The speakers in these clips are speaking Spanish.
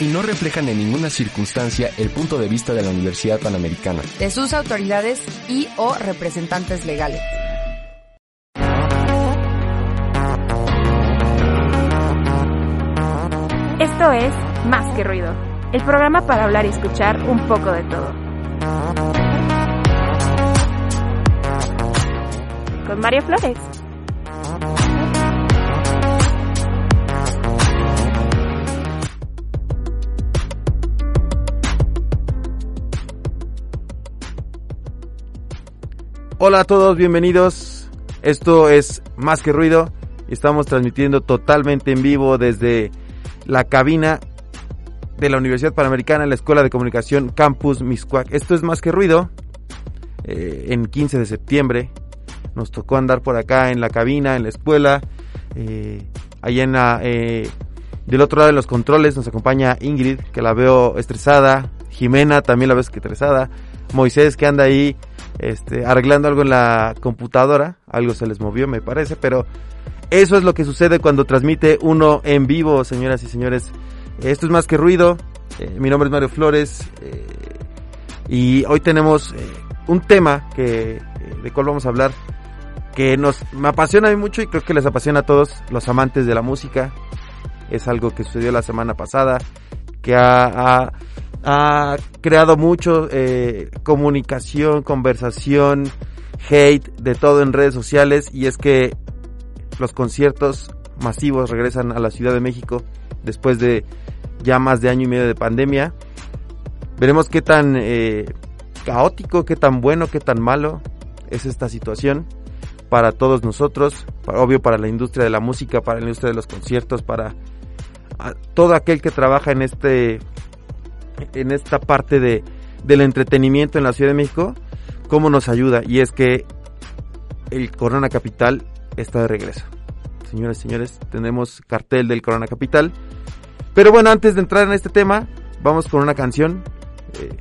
Y no reflejan en ninguna circunstancia el punto de vista de la Universidad Panamericana. De sus autoridades y o representantes legales. Esto es Más que Ruido, el programa para hablar y escuchar un poco de todo. Con María Flores. Hola a todos, bienvenidos. Esto es Más que Ruido estamos transmitiendo totalmente en vivo desde la cabina de la Universidad Panamericana la Escuela de Comunicación Campus Miscuac. Esto es Más que Ruido. eh, en 15 de septiembre nos tocó andar por acá en la cabina, en la escuela. Eh, allá en la, eh, del otro lado de los controles nos acompaña Ingrid, que la veo estresada. Jimena también la ves estresada. Moisés que anda ahí este, arreglando algo en la computadora. Algo se les movió, me parece, pero eso es lo que sucede cuando transmite uno en vivo, señoras y señores. Esto es más que ruido. Eh, mi nombre es Mario Flores. eh, y hoy tenemos eh, un tema que, de cual vamos a hablar que nos me apasiona a mí mucho y creo que les apasiona a todos los amantes de la música. Es algo que sucedió la semana pasada, que ha- ha creado mucho eh, comunicación, conversación, hate, de todo en redes sociales y es que los conciertos masivos regresan a la Ciudad de México después de ya más de año y medio de pandemia. Veremos qué tan eh, caótico, qué tan bueno, qué tan malo es esta situación para todos nosotros, obvio para la industria de la música, para la industria de los conciertos, para todo aquel que trabaja en este en esta parte de del entretenimiento en la Ciudad de México, cómo nos ayuda y es que el Corona Capital está de regreso. Señoras y señores, tenemos cartel del Corona Capital. Pero bueno, antes de entrar en este tema, vamos con una canción eh,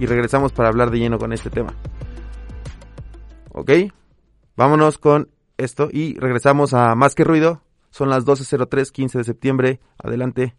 y regresamos para hablar de lleno con este tema. ¿Ok? Vámonos con esto y regresamos a Más que Ruido. Son las 12.03, 15 de septiembre. Adelante.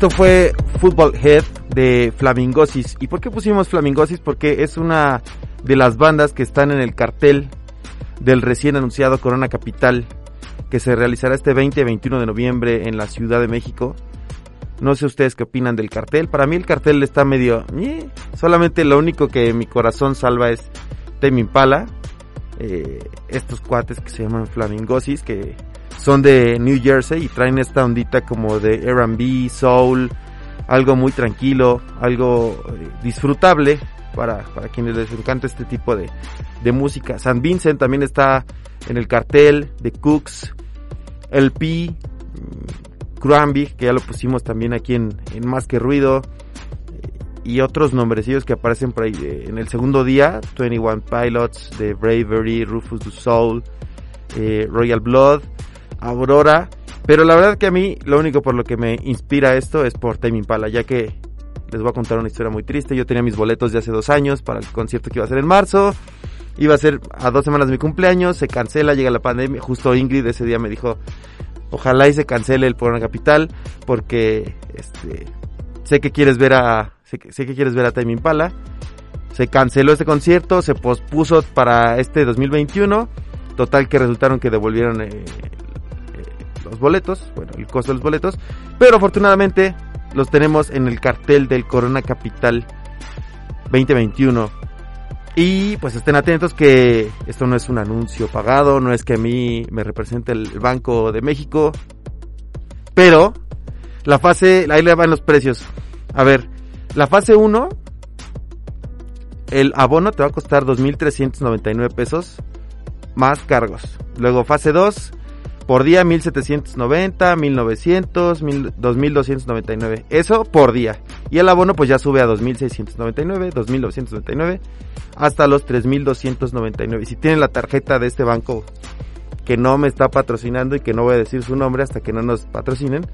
Esto fue Football Head de Flamingosis. ¿Y por qué pusimos Flamingosis? Porque es una de las bandas que están en el cartel del recién anunciado Corona Capital, que se realizará este 20 y 21 de noviembre en la Ciudad de México. No sé ustedes qué opinan del cartel. Para mí el cartel está medio... "Ñe". Solamente lo único que mi corazón salva es Tame Impala. Eh, estos cuates que se llaman Flamingosis, que son de New Jersey y traen esta ondita como de R&B, soul, algo muy tranquilo, algo eh, disfrutable para, para quienes les encanta este tipo de, de música. San Vincent también está en el cartel de Cooks, LP, mm, Cranby, que ya lo pusimos también aquí en, en Más que Ruido, y otros nombrecillos que aparecen por ahí eh, en el segundo día, 21 Pilots, de Bravery, Rufus du Soul, eh, Royal Blood, Aurora, pero la verdad que a mí lo único por lo que me inspira esto es por Tame Impala, ya que les voy a contar una historia muy triste. Yo tenía mis boletos de hace dos años para el concierto que iba a ser en marzo. Iba a ser a dos semanas de mi cumpleaños, se cancela, llega la pandemia. Justo Ingrid ese día me dijo, ojalá y se cancele el Corona Capital, porque este sé que quieres ver a sé que, quieres ver a Tame Impala. Se canceló este concierto, se pospuso para este 2021. Total que resultaron que devolvieron eh, los boletos, bueno, el costo de los boletos, pero afortunadamente los tenemos en el cartel del Corona Capital 2021. Y pues estén atentos que esto no es un anuncio pagado, no es que a mí me represente el Banco de México, pero la fase, ahí le van los precios. A ver, la fase 1, el abono te va a costar 2.399 pesos más cargos. Luego fase 2, por día 1790, 1900, 1000 2299. Eso por día. Y el abono pues ya sube a 2699, 2999 hasta los 3299. Y si tienen la tarjeta de este banco que no me está patrocinando y que no voy a decir su nombre hasta que no nos patrocinen,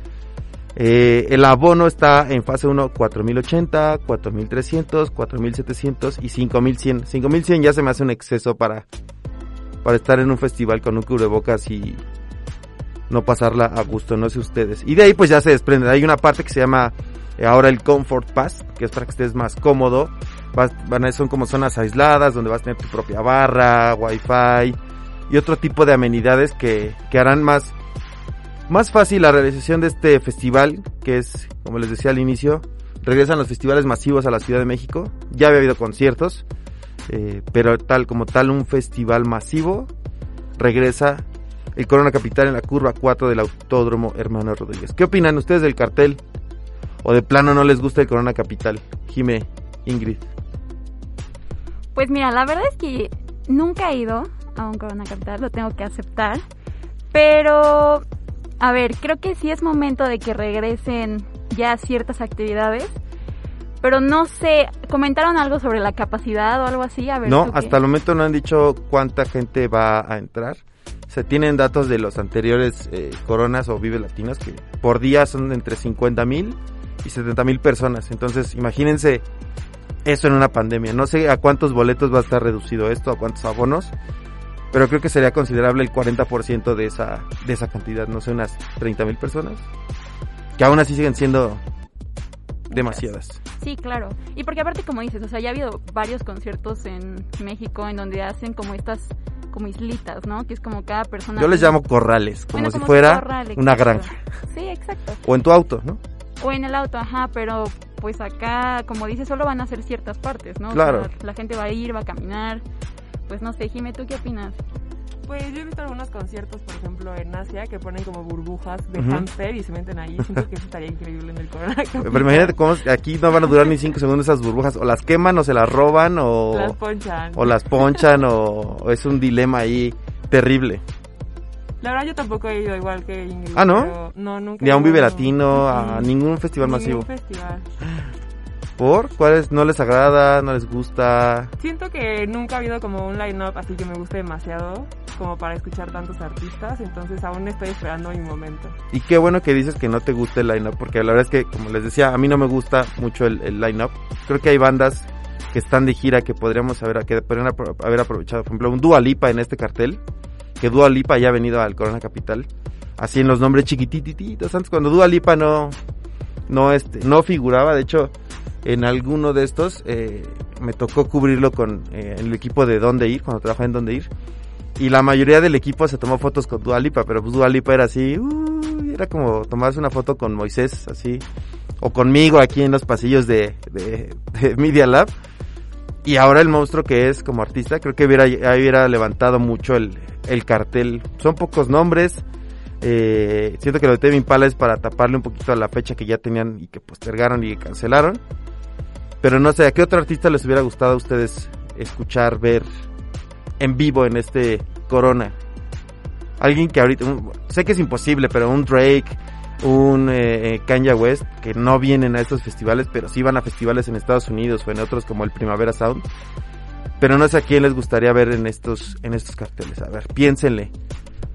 eh, el abono está en fase 1 4080, 4300, 4700 y 5100. 5100 ya se me hace un exceso para para estar en un festival con un cubrebocas y no pasarla a gusto, no sé ustedes. Y de ahí pues ya se desprende. Hay una parte que se llama eh, ahora el Comfort Pass, que es para que estés más cómodo. Vas, van son como zonas aisladas donde vas a tener tu propia barra, wifi y otro tipo de amenidades que, que harán más, más fácil la realización de este festival, que es, como les decía al inicio, regresan los festivales masivos a la Ciudad de México. Ya había habido conciertos, eh, pero tal como tal un festival masivo regresa el Corona Capital en la curva 4 del Autódromo Hermano Rodríguez. ¿Qué opinan ustedes del cartel? ¿O de plano no les gusta el Corona Capital? Jime, Ingrid. Pues mira, la verdad es que nunca he ido a un Corona Capital, lo tengo que aceptar. Pero, a ver, creo que sí es momento de que regresen ya ciertas actividades. Pero no sé, ¿comentaron algo sobre la capacidad o algo así? A ver, No, hasta el momento no han dicho cuánta gente va a entrar. Se tienen datos de los anteriores eh, coronas o vive latinos que por día son entre 50 mil y 70 mil personas. Entonces, imagínense eso en una pandemia. No sé a cuántos boletos va a estar reducido esto, a cuántos abonos, pero creo que sería considerable el 40% de esa, de esa cantidad, no sé, unas 30 mil personas, que aún así siguen siendo demasiadas. Sí, claro. Y porque aparte, como dices, o sea, ya ha habido varios conciertos en México en donde hacen como estas, como islitas, ¿no? Que es como cada persona... Yo les llamo corrales, como Bueno, si fuera una granja. Sí, exacto. O en tu auto, ¿no? O en el auto, ajá, pero pues acá, como dices, solo van a ser ciertas partes, ¿no? O Claro. sea, la gente va a ir, va a caminar. Pues no sé, Jime, ¿tú qué opinas? Pues yo he visto algunos conciertos, por ejemplo, en Asia, que ponen como burbujas de Ujú. hámster y se meten ahí. Siento que eso estaría increíble en el Corona. Pero imagínate cómo aquí no van a durar ni 5 segundos esas burbujas. O las queman o se las roban o Las ponchan. o las ponchan o, o es un dilema ahí terrible. La verdad yo tampoco he ido igual que Ingrid. Ah, ¿no? pero No, nunca. Ni a un Vive Latino, a ningún festival Ningún masivo. festival. ¿Por? ¿Cuáles no les agrada? ¿No les gusta? Siento que nunca ha habido como un line-up así que me guste demasiado como para escuchar tantos artistas, entonces aún estoy esperando mi momento. Y qué bueno que dices que no te gusta el line-up, porque la verdad es que, como les decía, a mí no me gusta mucho el, el line-up. Creo que hay bandas que están de gira que podríamos haber, que podrían haber aprovechado. Por ejemplo, un Dua Lipa en este cartel, que Dua Lipa ya ha venido al Corona Capital, así en los nombres chiquitititos. Antes, cuando Dua Lipa no, no este, no figuraba, de hecho, en alguno de estos eh, me tocó cubrirlo con eh, el equipo de Dónde Ir, cuando trabajaba en Dónde Ir. Y la mayoría del equipo se tomó fotos con Dualipa, pero pues Dualipa era así, uh, era como tomarse una foto con Moisés, así, o conmigo aquí en los pasillos de, de, de Media Lab. Y ahora el monstruo que es como artista, creo que hubiera, hubiera levantado mucho el, el cartel. Son pocos nombres. Eh, siento que lo de Tevin Pala es para taparle un poquito a la fecha que ya tenían y que postergaron y cancelaron. Pero no sé, ¿a qué otro artista les hubiera gustado a ustedes escuchar, ver en vivo en este Corona? Alguien que ahorita, un- sé que es imposible, pero un Drake, un eh, eh, Kanye West, que no vienen a estos festivales, pero sí van a festivales en Estados Unidos o en otros como el Primavera Sound. Pero no sé a quién les gustaría ver en estos, en estos carteles. A ver, piénsenle.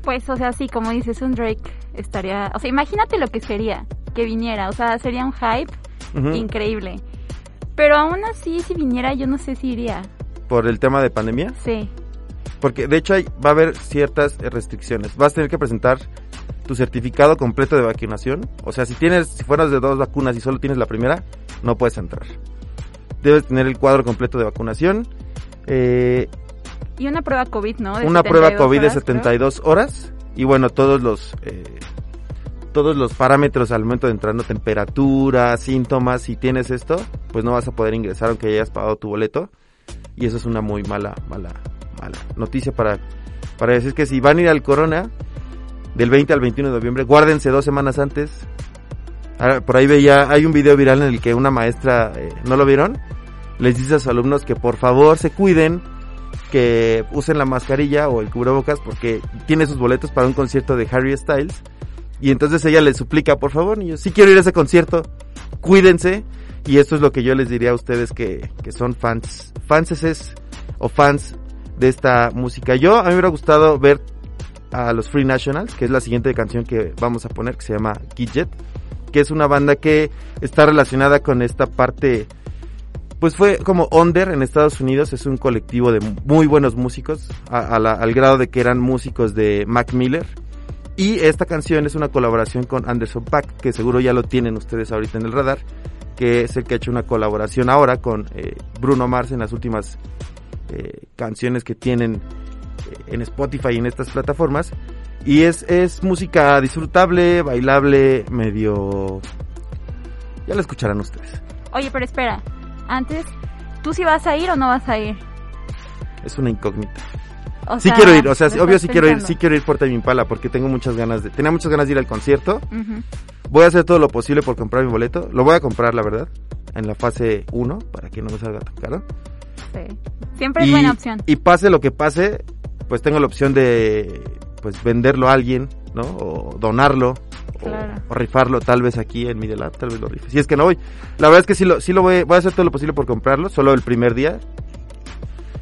Pues, o sea, sí, como dices, un Drake estaría... O sea, imagínate lo que sería que viniera. O sea, sería un hype increíble. Pero aún así, si viniera, yo no sé si iría. Por el tema de pandemia. Sí. Porque de hecho hay, va a haber ciertas eh, restricciones. Vas a tener que presentar tu certificado completo de vacunación. O sea, si tienes, si fueras de dos vacunas y solo tienes la primera, no puedes entrar. Debes tener el cuadro completo de vacunación. eh, Y una prueba COVID, ¿no? De una prueba 72 COVID de horas, creo. 72 horas. Y bueno, todos los, eh, todos los parámetros al momento de entrar, ¿no? temperatura, síntomas. Si tienes esto, pues no vas a poder ingresar aunque hayas pagado tu boleto. Y eso es una muy mala, mala, mala noticia para, para decir que si van a ir al Corona del 20 al 21 de noviembre, guárdense dos semanas antes. Ah, Por ahí veía, hay un video viral en el que una maestra, eh, ¿no lo vieron? Les dice a sus alumnos que por favor se cuiden, que usen la mascarilla o el cubrebocas porque tiene sus boletos para un concierto de Harry Styles. Y entonces ella les suplica, por favor, niños, si quiero ir a ese concierto, cuídense. Y esto es lo que yo les diría a ustedes que, que son fans, fanses o fans de esta música. Yo, a mí me hubiera gustado ver a los Free Nationals, que es la siguiente canción que vamos a poner, que se llama Gidget, que es una banda que está relacionada con esta parte, pues fue como Under en Estados Unidos, es un colectivo de muy buenos músicos, a la- al grado de que eran músicos de Mac Miller. Y esta canción es una colaboración con Anderson Paak, que seguro ya lo tienen ustedes ahorita en el radar, que es el que ha hecho una colaboración ahora con eh, Bruno Mars en las últimas eh, canciones que tienen eh, en Spotify y en estas plataformas. Y es, es música disfrutable, bailable, medio... Ya la escucharán ustedes. Oye, pero espera. Antes, ¿tú sí vas a ir o no vas a ir? Es una incógnita. O Sí sea, quiero ir, o sea, sí, ¿lo obvio sí quiero ir, sí quiero ir por Tame Impala porque tengo muchas ganas de, tenía muchas ganas de ir al concierto. Voy a hacer todo lo posible por comprar mi boleto. Lo voy a comprar, la verdad, en la fase 1 para que no me salga tan caro. Sí. Siempre es buena opción. y pase lo que pase, pues tengo la opción de pues venderlo a alguien, ¿no? O donarlo. o- Claro. O, rifarlo tal vez aquí en Media Lab, tal vez lo rife. Si es que no voy. La verdad es que sí lo, sí lo voy, voy a hacer todo lo posible por comprarlo, solo el primer día.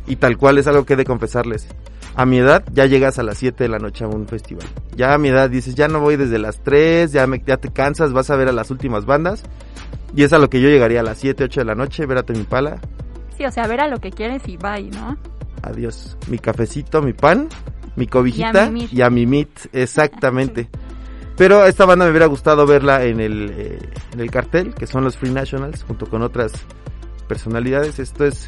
Y tal cual es algo que he de confesarles. A mi edad ya llegas a las 7 de la noche a un festival. Ya a mi edad dices, ya no voy desde las 3, ya, me, ya te cansas, vas a ver a las últimas bandas. Y es a lo que yo llegaría a las 7, 8 de la noche, ver a Tame Impala. Sí, o sea, ver a lo que quieres y bye, ¿no? Adiós. Mi cafecito, mi pan, mi cobijita Y a mimir. y a mi mit, exactamente. Pero esta banda me hubiera gustado verla en el, eh, en el cartel, que son los Free Nationals, junto con otras personalidades. Esto es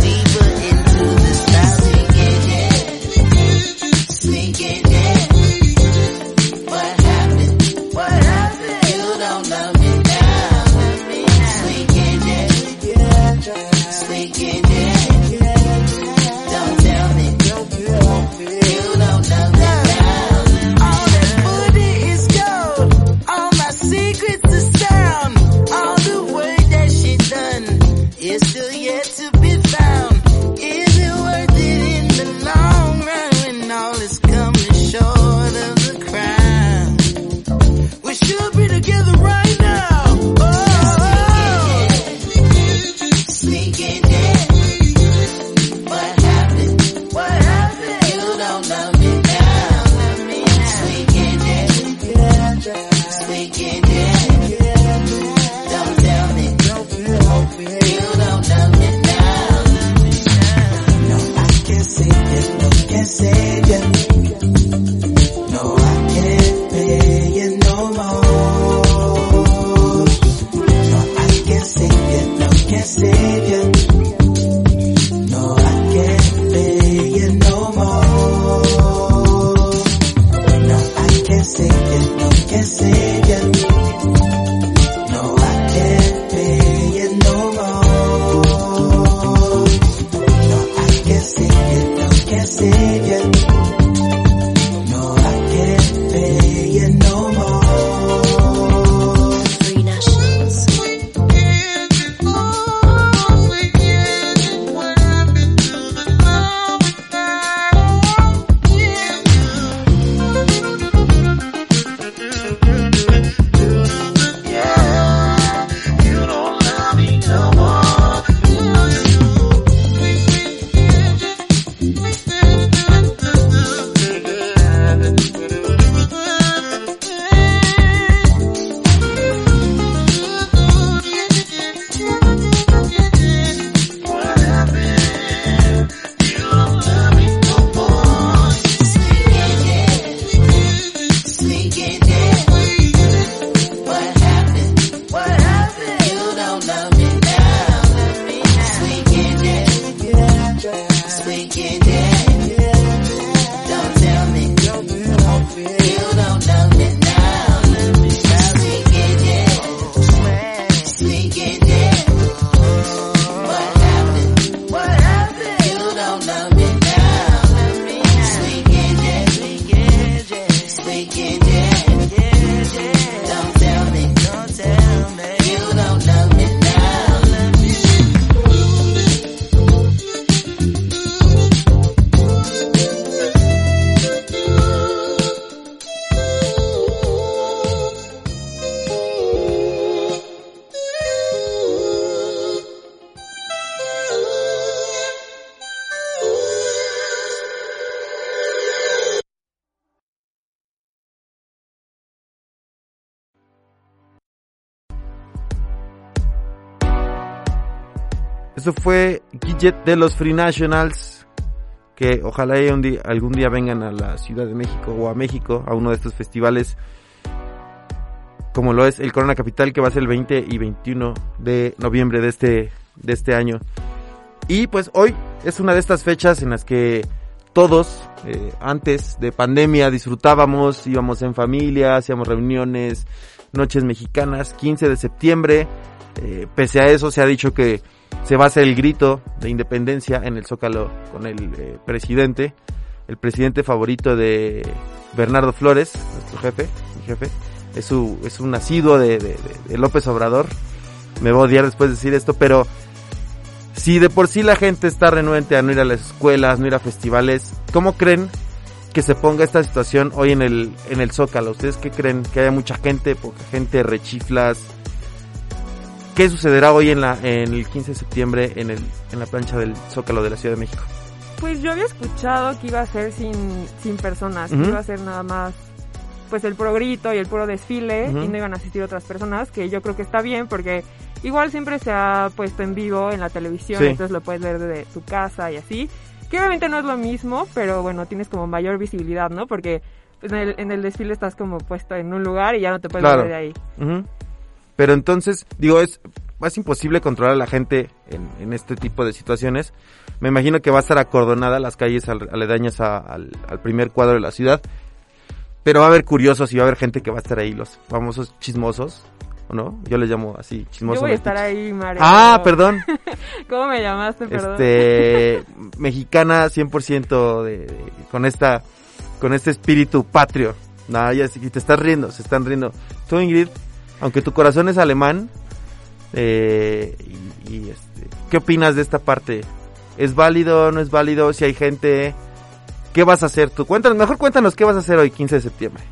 Fue Gidget de los Free Nationals. Que ojalá algún día vengan a la Ciudad de México o a México a uno de estos festivales. Como lo es el Corona Capital, que va a ser el 20 y 21 de noviembre de este, de este año. Y pues hoy es una de estas fechas en las que todos, eh, antes de pandemia, disfrutábamos, íbamos en familia, hacíamos reuniones, noches mexicanas, 15 de septiembre. Eh, pese a eso, se ha dicho que se va a el grito de independencia en el Zócalo con el eh, presidente, el presidente favorito de Bernardo Flores, nuestro jefe, mi jefe, es, su, es un nacido de, López Obrador. Me va a odiar después de decir esto, pero si de por sí la gente está renuente a no ir a las escuelas, no ir a festivales, ¿cómo creen que se ponga esta situación hoy en el, en el Zócalo? ¿Ustedes qué creen? ¿Que haya mucha gente, poca gente, rechiflas? ¿Qué sucederá hoy en la en el 15 de septiembre en el en la plancha del Zócalo de la Ciudad de México? Pues yo había escuchado que iba a ser sin, sin personas, Ujú. que iba a ser nada más pues el puro grito y el puro desfile Ujú. y no iban a asistir otras personas, que yo creo que está bien porque igual siempre se ha puesto en vivo en la televisión, Sí. entonces lo puedes ver desde tu casa y así, que obviamente no es lo mismo, pero bueno, tienes como mayor visibilidad, ¿no? Porque en el, en el desfile estás como puesto en un lugar y ya no te puedes Claro. ver de ahí. Ujú. Pero entonces, digo, es, es imposible controlar a la gente en, en este tipo de situaciones. Me imagino que va a estar acordonada las calles al- aledañas a- al, al primer cuadro de la ciudad. Pero va a haber curiosos y va a haber gente que va a estar ahí, los famosos chismosos, ¿o no? Yo les llamo así, Yo chismosos. voy a estar ahí, Mario. Ah, perdón. ¿Cómo me llamaste? Perdón. este mexicana 100% de, de- con esta con este espíritu patrio. Nada, ya sí, te estás riendo, se están riendo. Tú Ingrid, aunque tu corazón es alemán, eh, y, y, este, ¿qué opinas de esta parte? ¿Es válido, no es válido? Si hay gente, ¿qué vas a hacer tú? Cuéntanos, mejor cuéntanos qué vas a hacer hoy 15 de septiembre.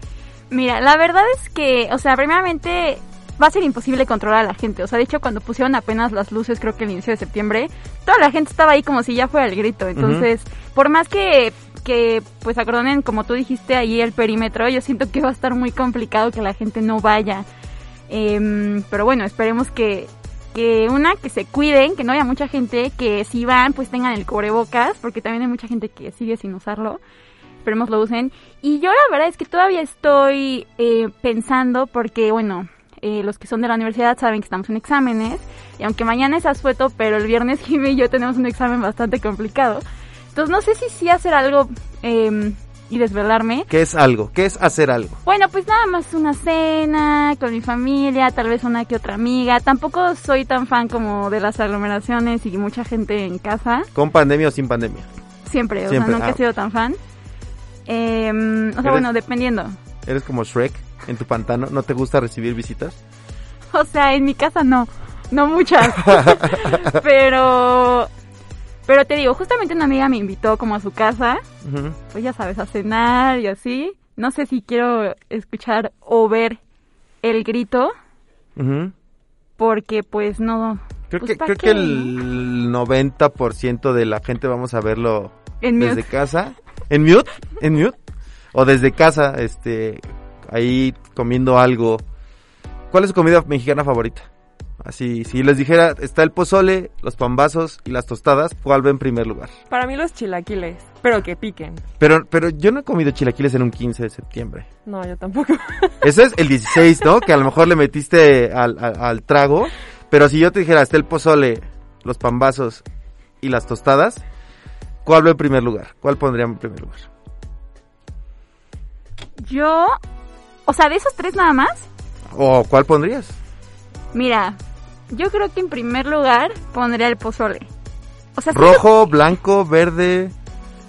Mira, la verdad es que, o sea, primeramente va a ser imposible controlar a la gente. O sea, de hecho, cuando pusieron apenas las luces, creo que el inicio de septiembre, toda la gente estaba ahí como si ya fuera el grito. Entonces, por más que, que, pues, acordonen, como tú dijiste, ahí el perímetro, yo siento que va a estar muy complicado que la gente no vaya. Em, pero bueno, esperemos que, que una, que se cuiden, que no haya mucha gente, que si van, pues tengan el cubrebocas, porque también hay mucha gente que sigue sin usarlo. Esperemos lo usen. Y yo la verdad es que todavía estoy eh, pensando, porque bueno, eh, los que son de la universidad saben que estamos en exámenes, y aunque mañana es asueto, pero el viernes Jimmy y yo tenemos un examen bastante complicado. Entonces no sé si sí hacer algo em, y desvelarme. ¿Qué es algo? ¿Qué es hacer algo? Bueno, pues nada más una cena con mi familia, tal vez una que otra amiga. Tampoco soy tan fan como de las aglomeraciones y mucha gente en casa. ¿Con pandemia o sin pandemia? Siempre, o Siempre, sea, nunca ah. he sido tan fan. Em, o sea, ¿Eres- bueno, dependiendo. ¿Eres como Shrek en tu pantano? ¿No te gusta recibir visitas? O sea, en mi casa no, no muchas. pero, pero te digo, justamente una amiga me invitó como a su casa, pues ya sabes, a cenar y así. No sé si quiero escuchar o ver el grito, porque pues no. Creo, pues, que, ¿pa' creo que el 90% de la gente vamos a verlo En desde mute. casa. ¿En mute? ¿En mute? O desde casa, este, ahí comiendo algo. ¿Cuál es su comida mexicana favorita? Así, si les dijera, está el pozole, los pambazos y las tostadas, ¿cuál va en primer lugar? Para mí los chilaquiles, pero que piquen. Pero, pero yo no he comido chilaquiles en un 15 de septiembre. No, yo tampoco. Ese es el 16, ¿no? Que a lo mejor le metiste al, al- al trago. Pero si yo te dijera, está el pozole, los pambazos y las tostadas, ¿cuál va en primer lugar? ¿Cuál pondría en primer lugar? Yo, o sea, de esos tres nada más, ¿O cuál pondrías? mira, yo creo que en primer lugar pondría el pozole. O sea, siento Rojo, blanco, verde.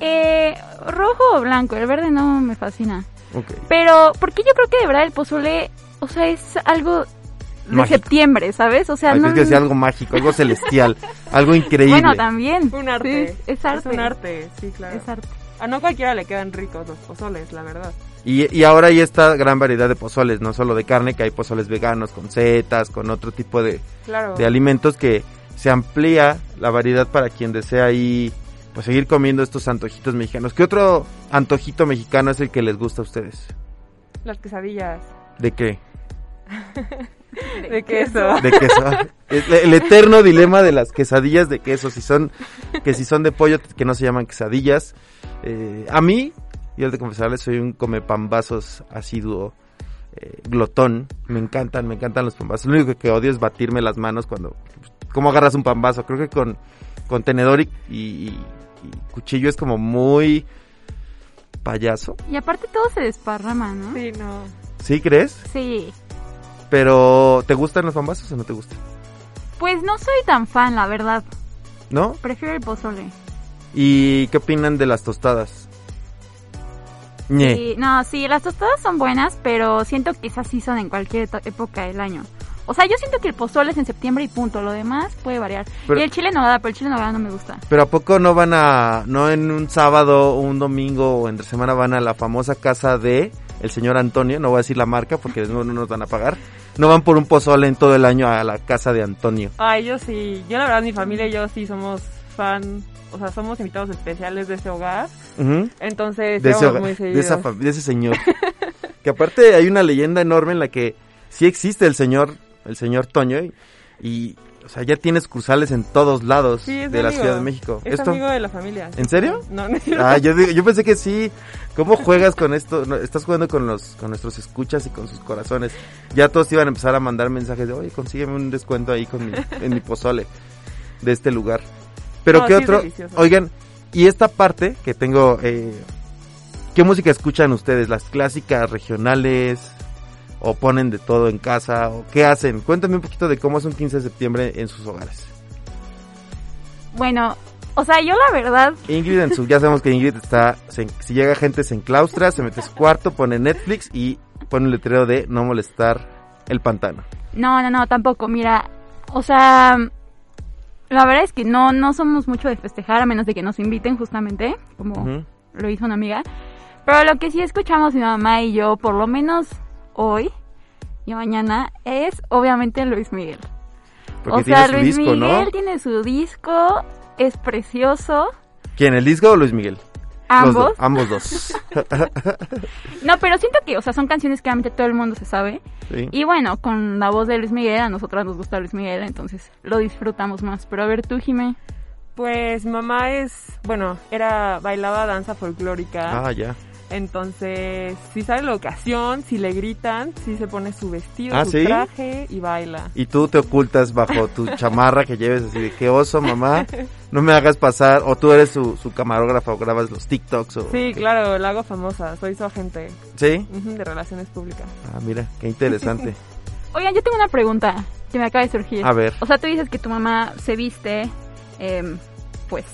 Eh, rojo o blanco, el verde no me fascina. Ok. Pero, porque yo creo que de verdad el pozole, o sea, es algo de Mágico. septiembre, ¿sabes? O sea, Ay, no... tienes que decir algo mágico, algo celestial, algo increíble. Bueno, también. Un arte. Sí, es arte. Es un arte, sí, claro. Es arte. A no cualquiera le quedan ricos los pozoles, la verdad. Y, y ahora hay esta gran variedad de pozoles, no solo de carne, que hay pozoles veganos, con setas, con otro tipo de, Claro. de alimentos que se amplía la variedad para quien desea ahí pues seguir comiendo estos antojitos mexicanos. ¿Qué otro antojito mexicano es el que les gusta a ustedes? Las quesadillas. ¿De qué? De queso. De queso. el, el eterno dilema de las quesadillas de queso, si son que si son de pollo que no se llaman quesadillas. Eh, a mí, yo he de confesarles, soy un come pambazos asiduo. eh, glotón, me encantan, me encantan los pambazos. Lo único que odio es batirme las manos cuando, ¿cómo agarras un pambazo? Creo que con, con tenedor y, y- y cuchillo es como muy payaso. Y aparte todo se desparrama, ¿no? Sí, no. ¿Sí crees? Sí. Pero, ¿te gustan los pambazos o no te gustan? Pues no soy tan fan, la verdad. ¿No? Prefiero el pozole. ¿Y qué opinan de las tostadas? Sí, no, sí, las tostadas son buenas, pero siento que esas sí son en cualquier época del año. O sea, yo siento que el pozole es en septiembre y punto. Lo demás puede variar. Pero- y el chile no pero el chile no no me gusta. Pero ¿a poco no van a, no en un sábado o un domingo o entre semana van a la famosa casa de el señor Antonio? No voy a decir la marca porque no, no nos van a pagar. No van por un pozole en todo el año a la casa de Antonio. Ay, yo sí. Yo la verdad, mi familia y yo sí somos fan. O sea, somos invitados especiales de ese hogar. Entonces, de, ese, íbamos hogar- muy de, seguidos. esa fam- de ese señor. que aparte hay una leyenda enorme en la que sí existe el señor, el señor Toño y, y, o sea, ya tiene sucursales en todos lados Sí, es de la. Ciudad de México. Es Esto, amigo de la familia. ¿En serio? No, no. Ah, yo, digo- yo pensé que sí. ¿Cómo juegas con esto? No, estás jugando con los con nuestros escuchas y con sus corazones. Ya todos iban a empezar a mandar mensajes de, oye, consígueme un descuento ahí con mi, en mi pozole de este lugar. Pero No, ¿qué sí otro? Oigan, y esta parte que tengo, eh, ¿qué música escuchan ustedes? ¿Las clásicas regionales? ¿O ponen de todo en casa? ¿O qué hacen? Cuéntame un poquito de cómo es un 15 de septiembre en sus hogares. Bueno, o sea, yo la verdad, Ingrid en su, ya sabemos que Ingrid está, se- si llega gente se enclaustra, se mete a su cuarto, pone Netflix y pone un letrero de no molestar el pantano. no, no, no, tampoco. Mira, o sea, la verdad es que no, no somos mucho de festejar a menos de que nos inviten justamente, como lo hizo una amiga. Pero lo que sí escuchamos mi mamá y yo, por lo menos hoy y mañana, es obviamente Luis Miguel. Porque o sea, Luis disco, Miguel ¿no? tiene su disco, es precioso. ¿Quién, el disco o Luis Miguel? Los Ambos. dos, ambos dos. No, pero siento que, o sea, son canciones que obviamente todo el mundo se sabe. Sí. Y bueno, con la voz de Luis Miguel, a nosotras nos gusta Luis Miguel, entonces lo disfrutamos más. Pero a ver tú, Jimé. Pues mamá es, bueno, era bailaba danza folclórica. Ah, ya. Entonces, si sale la ocasión, si le gritan, si se pone su vestido, ¿Ah, su sí? traje y baila. Y tú te ocultas bajo tu chamarra que lleves así de qué oso, mamá. No me hagas pasar. O tú eres su, su camarógrafa o grabas los TikToks. O, Sí, claro, la hago famosa, soy su agente ¿Sí? de relaciones públicas. Ah, mira, qué interesante. Oigan, yo tengo una pregunta que me acaba de surgir. A ver. O sea, tú dices que tu mamá se viste, em, pues,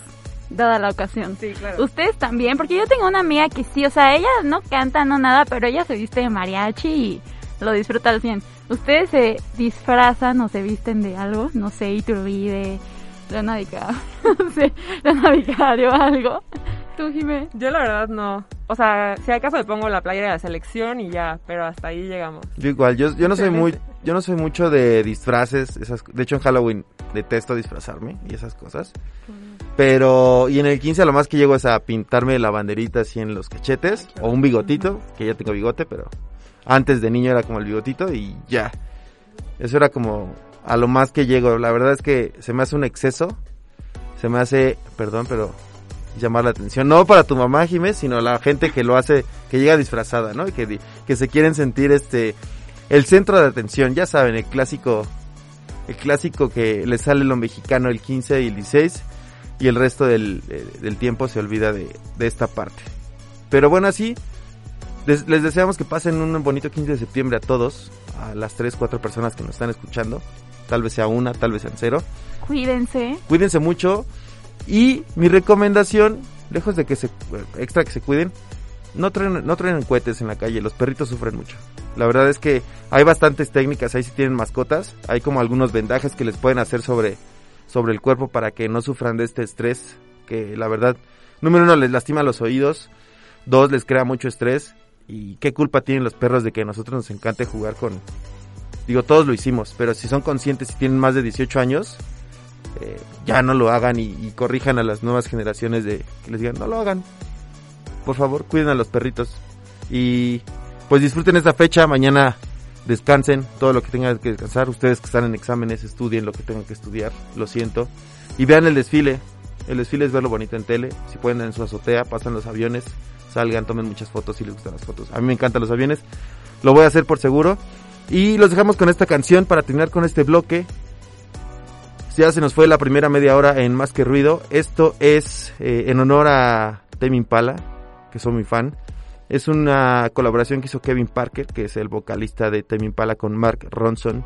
dada la ocasión. Sí, claro. Ustedes también, porque yo tengo una amiga que sí, o sea, ella no canta, no nada, pero ella se viste de mariachi y lo disfruta al 100. ¿Ustedes se disfrazan o se visten de algo? No sé, Iturbide, Lana Vicario, no sé, Lana Vicario, algo. ¿Tú, Jimé? Yo la verdad no. O sea, si acaso le pongo la playera de la selección y ya, pero hasta ahí llegamos. Yo igual, yo, yo no soy muy, yo no soy mucho de disfraces, esas, de hecho en Halloween detesto disfrazarme y esas cosas. Pero, y en el 15 a lo más que llego es a pintarme la banderita así en los cachetes, o un bigotito, que ya tengo bigote, pero antes de niño era como el bigotito y ya. Eso era como a lo más que llego. La verdad es que se me hace un exceso, se me hace, perdón, pero llamar la atención. No para tu mamá, Jiménez, sino la gente que lo hace, que llega disfrazada, ¿no? Y que, que se quieren sentir este, el centro de atención. Ya saben, el clásico, el clásico que le sale lo mexicano el 15 y el 16 y el resto del, eh, del tiempo se olvida de, de esta parte. Pero bueno, así, les, les deseamos que pasen un bonito 15 de septiembre a todos, a las 3, 4 personas que nos están escuchando. Tal vez sea una, tal vez sean cero Cuídense. cuídense mucho y mi recomendación lejos de que se extra que se cuiden no traen no traen cohetes en la calle los perritos sufren mucho la verdad es que hay bastantes técnicas ahí si tienen mascotas hay como algunos vendajes que les pueden hacer sobre sobre el cuerpo para que no sufran de este estrés que la verdad número uno les lastima los oídos dos les crea mucho estrés y qué culpa tienen los perros de que a nosotros nos encante jugar con digo todos lo hicimos pero si son conscientes y tienen más de 18 años eh, ya no lo hagan y, y corrijan a las nuevas generaciones de que les digan no lo hagan. Por favor cuiden a los perritos y pues disfruten esta fecha mañana descansen todo lo que tengan que descansar ustedes que están en exámenes estudien lo que tengan que estudiar lo siento y vean el desfile el desfile es verlo bonito en tele si pueden en su azotea pasan los aviones salgan tomen muchas fotos si les gustan las fotos a mí me encantan los aviones lo voy a hacer por seguro y los dejamos con esta canción para terminar con este bloque ya se nos fue la primera media hora en Más que Ruido. Esto es eh, en honor a Tame Impala, que soy muy fan. Es una colaboración que hizo Kevin Parker, que es el vocalista de Tame Impala con Mark Ronson.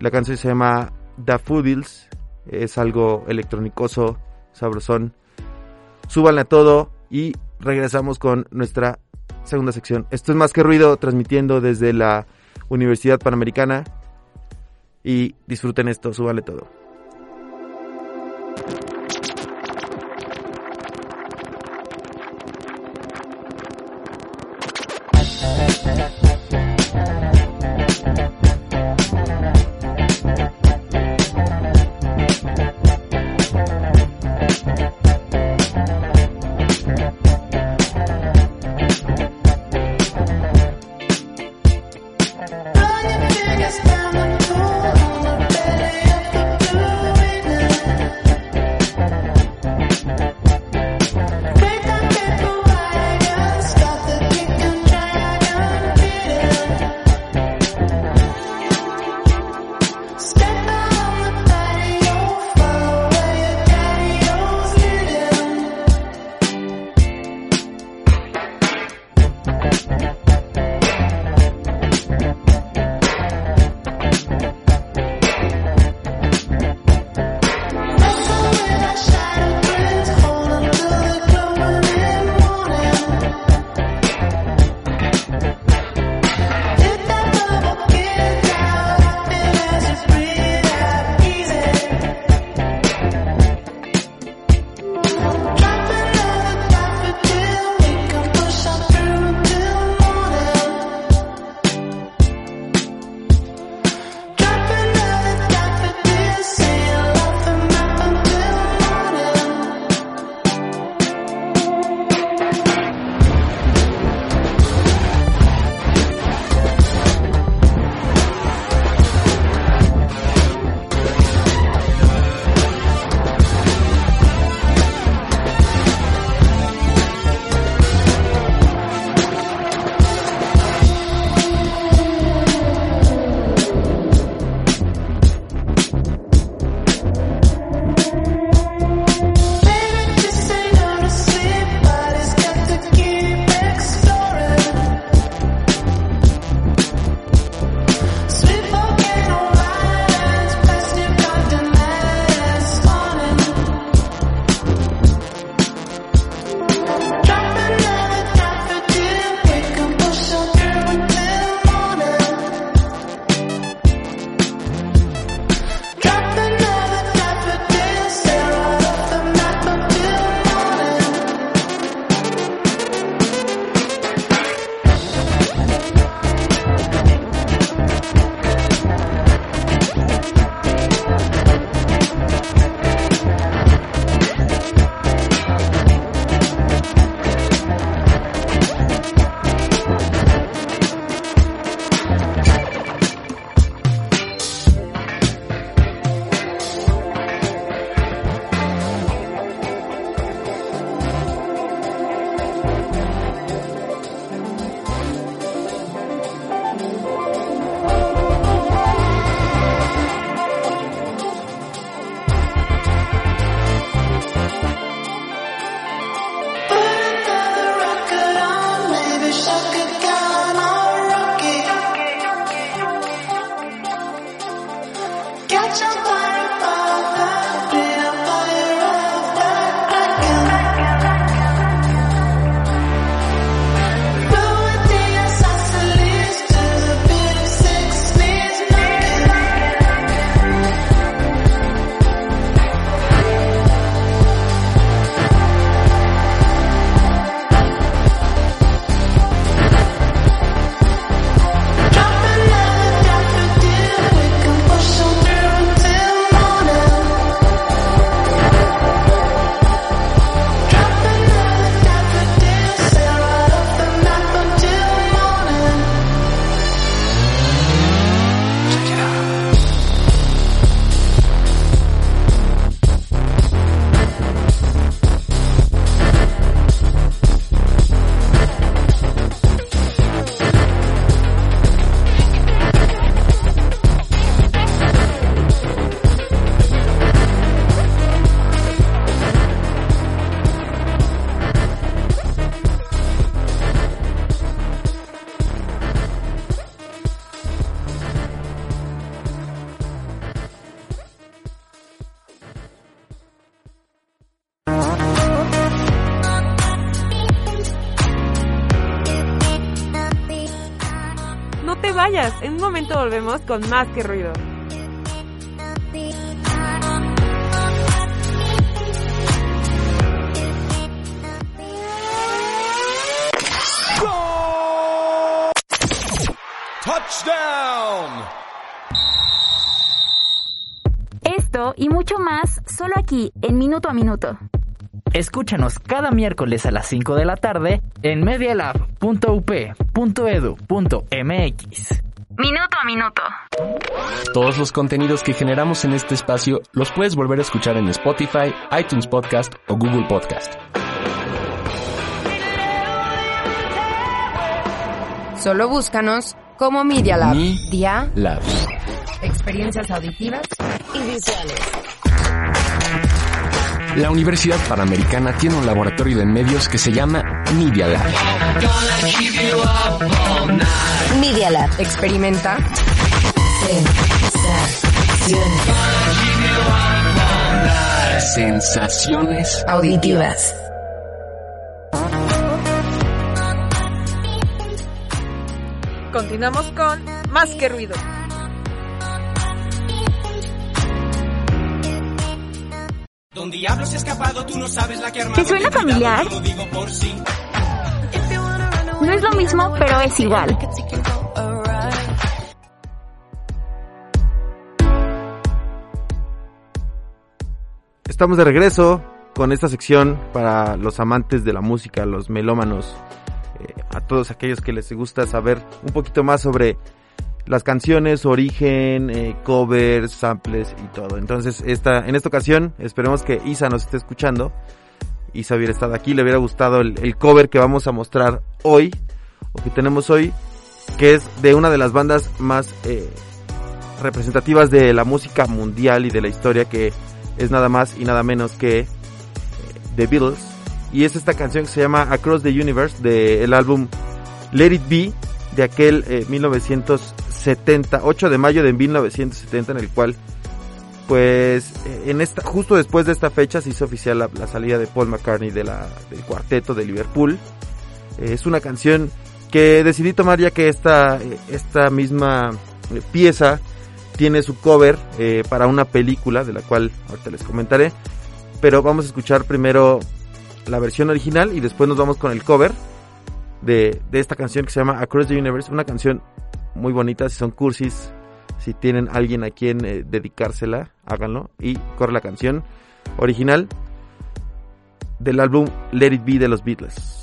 La canción se llama The Foodies. Es algo electrónicoso, sabrosón. A todo y regresamos con nuestra segunda sección. Esto es Más que Ruido, transmitiendo desde la Universidad Panamericana. Y disfruten esto, súbanle todo. Volvemos con más que ruido. Touchdown. Esto y mucho más solo aquí en Minuto a Minuto. Escúchanos cada miércoles a las 5 de la tarde en medialab.up.edu.mx. Minuto a Minuto. Todos los contenidos que generamos en este espacio los puedes volver a escuchar en Spotify, iTunes Podcast o Google Podcast. Solo búscanos como Media Lab. Media Lab. Experiencias auditivas y visuales. La Universidad Panamericana tiene un laboratorio de medios que se llama Media Lab. Media Lab. Experimenta. Sensaciones Auditivas. Continuamos con más que ruido. Donde diablo se ha escapado, tú no sabes la que ¿Te suena familiar? No es lo mismo, pero es igual. Estamos de regreso con esta sección para los amantes de la música, los melómanos, eh, a todos aquellos que les gusta saber un poquito más sobre las canciones, origen, eh, covers, samples y todo. Entonces, esta, en esta ocasión, esperemos que Isa nos esté escuchando. Isa hubiera estado aquí, le hubiera gustado el, el cover que vamos a mostrar hoy, o que tenemos hoy, que es de una de las bandas más eh, representativas de la música mundial y de la historia, que es nada más y nada menos que eh, The Beatles. Y es esta canción que se llama Across the Universe del álbum Let It Be de aquel eh, 1970, 8 de mayo de 1970 en el cual pues eh, en esta justo después de esta fecha se hizo oficial la, salida de Paul McCartney de la, del cuarteto de Liverpool. Eh, es una canción que decidí tomar ya que esta, eh, esta misma pieza tiene su cover para una película de la cual ahorita les comentaré. Pero vamos a escuchar primero la versión original y después nos vamos con el cover de, de esta canción que se llama Across the Universe. Una canción muy bonita, si son cursis, si tienen alguien a quien eh, dedicársela, háganlo. Y corre la canción original del álbum Let It Be de los Beatles.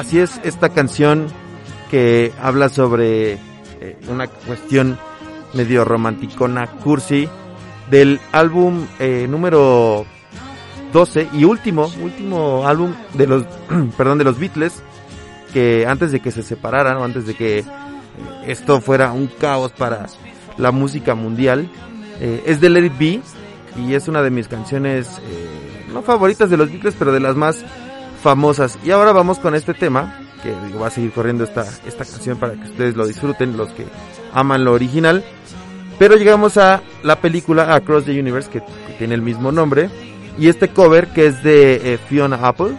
Así es, esta canción que habla sobre eh, una cuestión medio romanticona, cursi, del álbum eh, número 12 y último, último álbum de los, perdón, de los Beatles, que antes de que se separaran o antes de que eh, esto fuera un caos para la música mundial, eh, es de Let It y es una de mis canciones, no favoritas de los Beatles, pero de las más famosas. Y ahora vamos con este tema, que va a seguir corriendo esta, esta canción para que ustedes lo disfruten, los que aman lo original. Pero llegamos a la película Across the Universe, que, tiene el mismo nombre, y este cover que es de eh, Fiona Apple,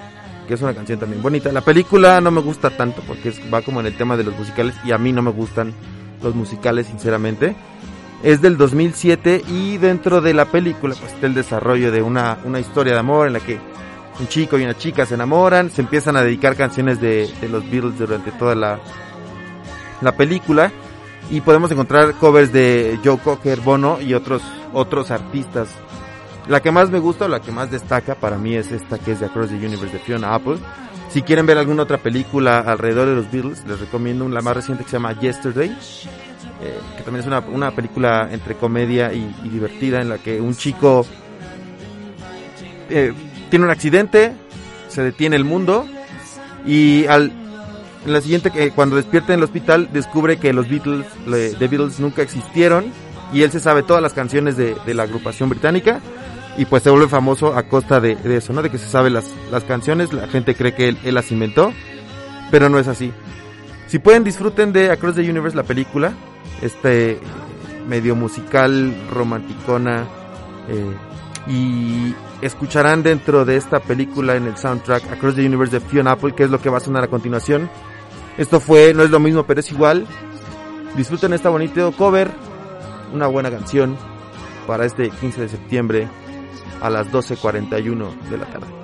que es una canción también bonita. La película no me gusta tanto porque va como en el tema de los musicales y a mí no me gustan los musicales sinceramente. Es del 2007 y dentro de la película pues está el desarrollo de una, una historia de amor en la que un chico y una chica se enamoran, se empiezan a dedicar canciones de, de los Beatles durante toda la, la película y podemos encontrar covers de Joe Cocker, Bono y otros otros artistas. La que más me gusta o la que más destaca para mí es esta que es de Across the Universe de Fiona Apple. Si quieren ver alguna otra película alrededor de los Beatles, les recomiendo la más reciente que se llama Yesterday, eh, que también es una, una película entre comedia y, y divertida en la que un chico eh, tiene un accidente, se detiene el mundo y al la siguiente que cuando despierta en el hospital descubre que los Beatles, le- The Beatles nunca existieron y él se sabe todas las canciones de, de la agrupación británica y pues se vuelve famoso a costa de, eso, ¿no? De que se sabe las, las canciones, la gente cree que él, las inventó, pero no es así. Si pueden disfruten de Across the Universe la película, este eh, medio musical, romanticona, eh, y escucharán dentro de esta película en el soundtrack Across the Universe de Fiona Apple, que es lo que va a sonar a continuación. Esto fue, no es lo mismo, pero es igual. Disfruten esta bonito cover, una buena canción para este 15 de septiembre a las 12.41 de la tarde.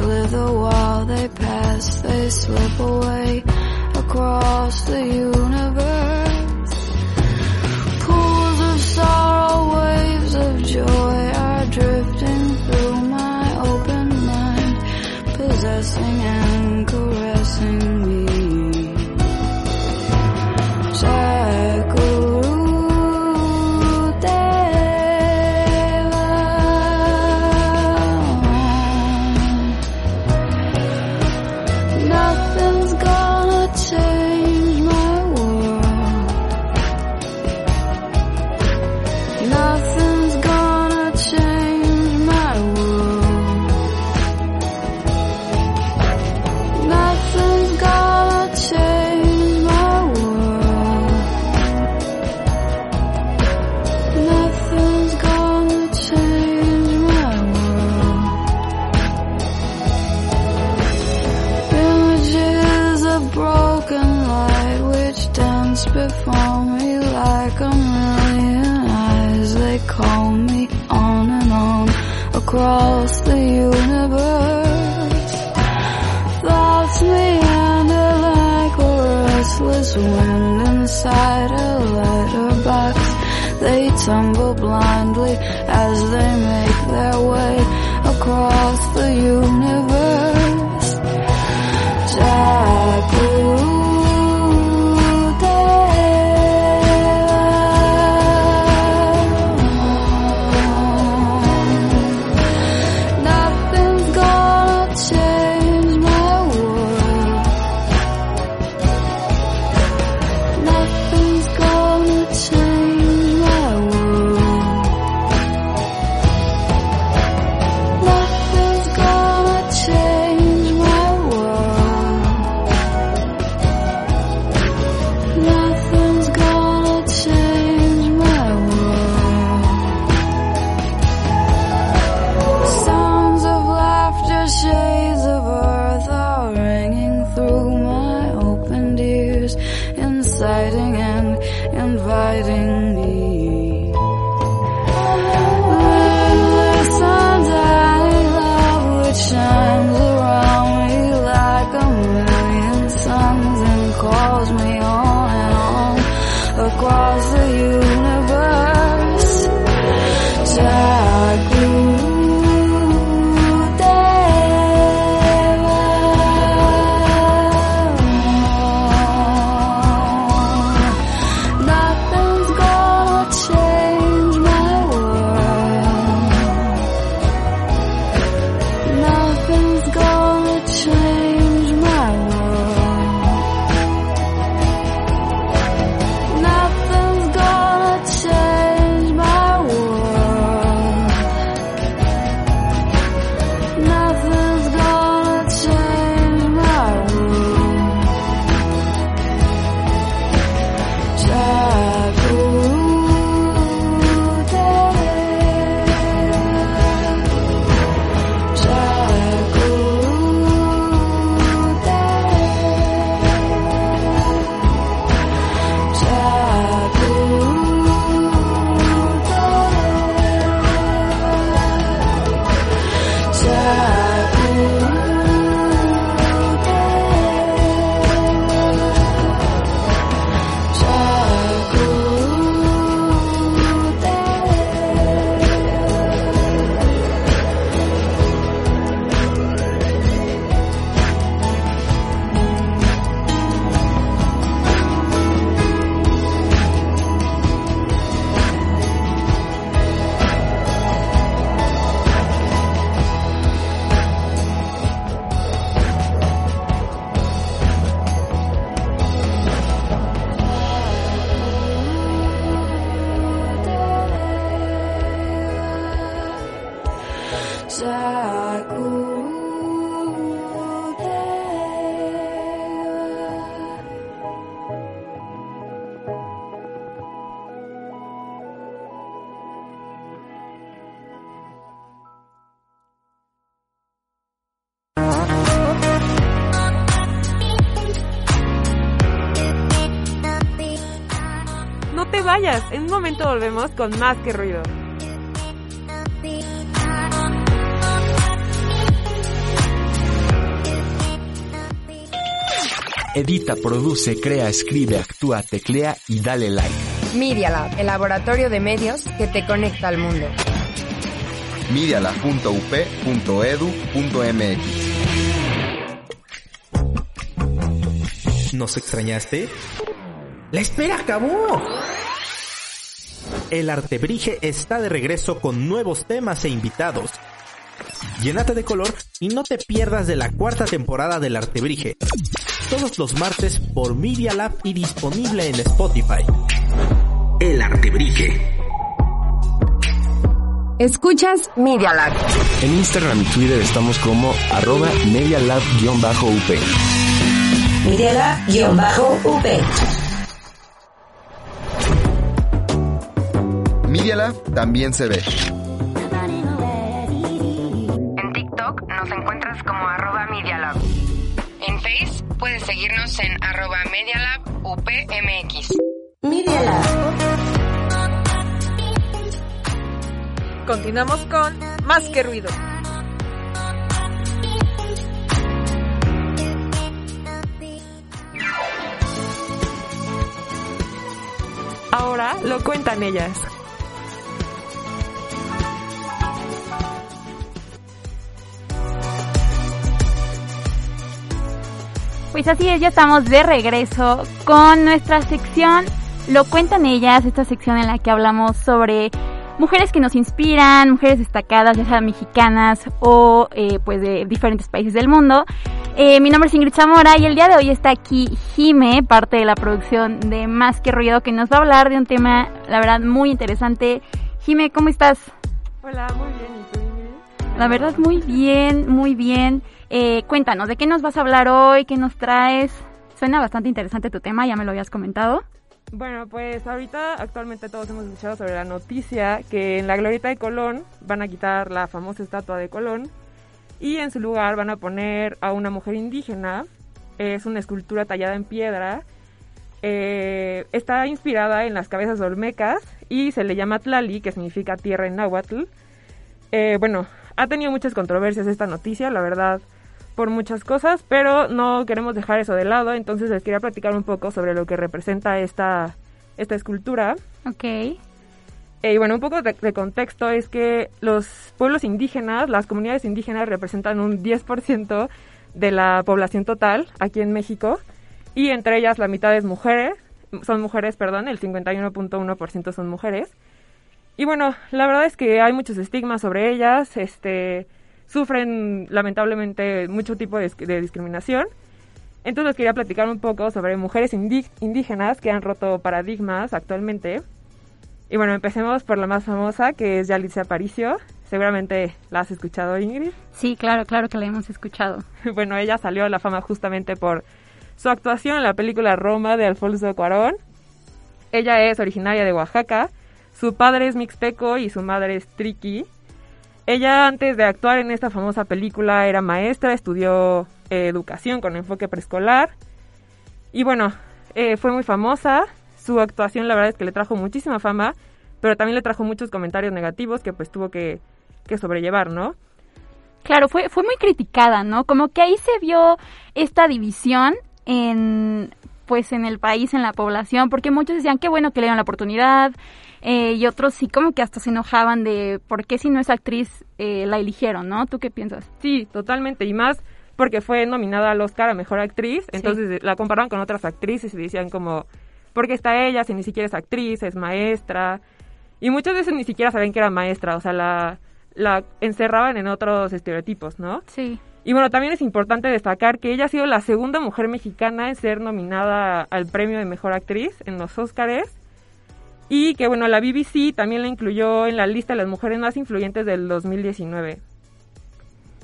They slither while they pass, they slip away across the universe. Pools of sorrow, waves of joy are drifting through my open mind, possessing and caressing restless wind inside a letterbox. They tumble blindly as they make their way across the universe. Nothing's volvemos con más que ruido. Edita, produce, crea, escribe, actúa, teclea y dale like. Media Lab, el laboratorio de medios que te conecta al mundo. medialab.up.edu.mx ¿Nos extrañaste? ¡La espera acabó! El Artebrige está de regreso con nuevos temas e invitados. Llénate de color y no te pierdas de la cuarta temporada del Artebrige. Todos los martes por Media Lab y disponible en Spotify. El Artebrige. Escuchas Media Lab. En Instagram y Twitter estamos como arroba medialab-up. Media Lab-UP. Media Lab también se ve. En TikTok nos encuentras como arroba Media Lab. En Face puedes seguirnos en arroba Media Lab UPMX. Media Lab. Continuamos con más que ruido. Ahora lo cuentan ellas. Pues así es, ya estamos de regreso con nuestra sección Lo cuentan ellas, esta sección en la que hablamos sobre mujeres que nos inspiran, mujeres destacadas, ya sean mexicanas o eh, pues de diferentes países del mundo. Eh, mi nombre es Ingrid Zamora y el día de hoy está aquí Jime, parte de la producción de Más que Ruido, que nos va a hablar de un tema, la verdad, muy interesante. Jime, ¿cómo estás? Hola, muy bien. ¿Y tú, Ingrid? La verdad, muy bien, muy bien. Eh, cuéntanos, ¿de qué nos vas a hablar hoy? ¿Qué nos traes? Suena bastante interesante tu tema, ya me lo habías comentado. Bueno, pues ahorita actualmente todos hemos escuchado sobre la noticia que en la glorieta de Colón van a quitar la famosa estatua de Colón y en su lugar van a poner a una mujer indígena. Es una escultura tallada en piedra. Eh, está inspirada en las cabezas olmecas y se le llama Tlali, que significa tierra en náhuatl. Eh, bueno, ha tenido muchas controversias esta noticia, la verdad, por muchas cosas, pero no queremos dejar eso de lado, entonces les quería platicar un poco sobre lo que representa esta, esta escultura. Ok. Eh, y bueno, un poco de, de contexto es que los pueblos indígenas, las comunidades indígenas representan un 10% de la población total aquí en México y entre ellas la mitad es mujeres, son mujeres, perdón, el 51.1% son mujeres. Y bueno, la verdad es que hay muchos estigmas sobre ellas, este, sufren lamentablemente mucho tipo de, de discriminación. Entonces quería platicar un poco sobre mujeres indí- indígenas que han roto paradigmas actualmente. Y bueno, empecemos por la más famosa, que es Yalitza Aparicio. Seguramente la has escuchado, Ingrid. Sí, claro, claro que la hemos escuchado. bueno, ella salió a la fama justamente por su actuación en la película Roma de Alfonso Cuarón. Ella es originaria de Oaxaca. Su padre es mixteco y su madre es triqui. Ella antes de actuar en esta famosa película era maestra, estudió eh, educación con enfoque preescolar. Y bueno, eh, fue muy famosa. Su actuación la verdad es que le trajo muchísima fama, pero también le trajo muchos comentarios negativos que pues tuvo que, que sobrellevar, ¿no? Claro, fue, fue muy criticada, ¿no? Como que ahí se vio esta división en pues en el país, en la población, porque muchos decían qué bueno que le dieron la oportunidad, eh, y otros sí como que hasta se enojaban de por qué si no es actriz eh, la eligieron, ¿no? ¿Tú qué piensas? Sí, totalmente, y más porque fue nominada al Oscar a Mejor Actriz, entonces sí. la comparaban con otras actrices y decían como, ¿por qué está ella si ni siquiera es actriz, es maestra? Y muchas veces ni siquiera sabían que era maestra, o sea, la, la encerraban en otros estereotipos, ¿no? Sí. Y bueno, también es importante destacar que ella ha sido la segunda mujer mexicana en ser nominada al premio de Mejor Actriz en los Óscares. Y que bueno, la BBC también la incluyó en la lista de las mujeres más influyentes del 2019.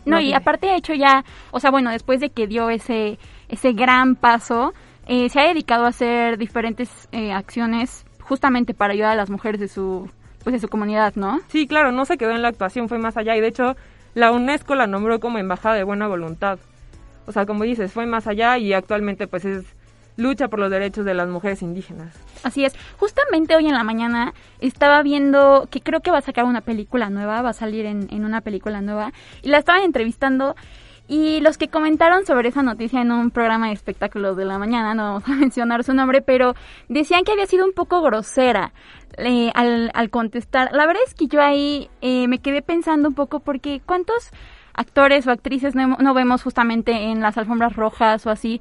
No, y aparte de hecho ya, o sea, bueno, después de que dio ese, ese gran paso, eh, se ha dedicado a hacer diferentes eh, acciones justamente para ayudar a las mujeres de su, pues de su comunidad, ¿no? Sí, claro, no se quedó en la actuación, fue más allá y de hecho la UNESCO la nombró como embajada de buena voluntad. O sea, como dices, fue más allá y actualmente pues es lucha por los derechos de las mujeres indígenas. Así es. Justamente hoy en la mañana estaba viendo que creo que va a sacar una película nueva, va a salir en, en una película nueva, y la estaban entrevistando. Y los que comentaron sobre esa noticia en un programa de espectáculos de la mañana, no vamos a mencionar su nombre, pero decían que había sido un poco grosera eh, al, al contestar. La verdad es que yo ahí eh, me quedé pensando un poco porque ¿cuántos actores o actrices no, no vemos justamente en las alfombras rojas o así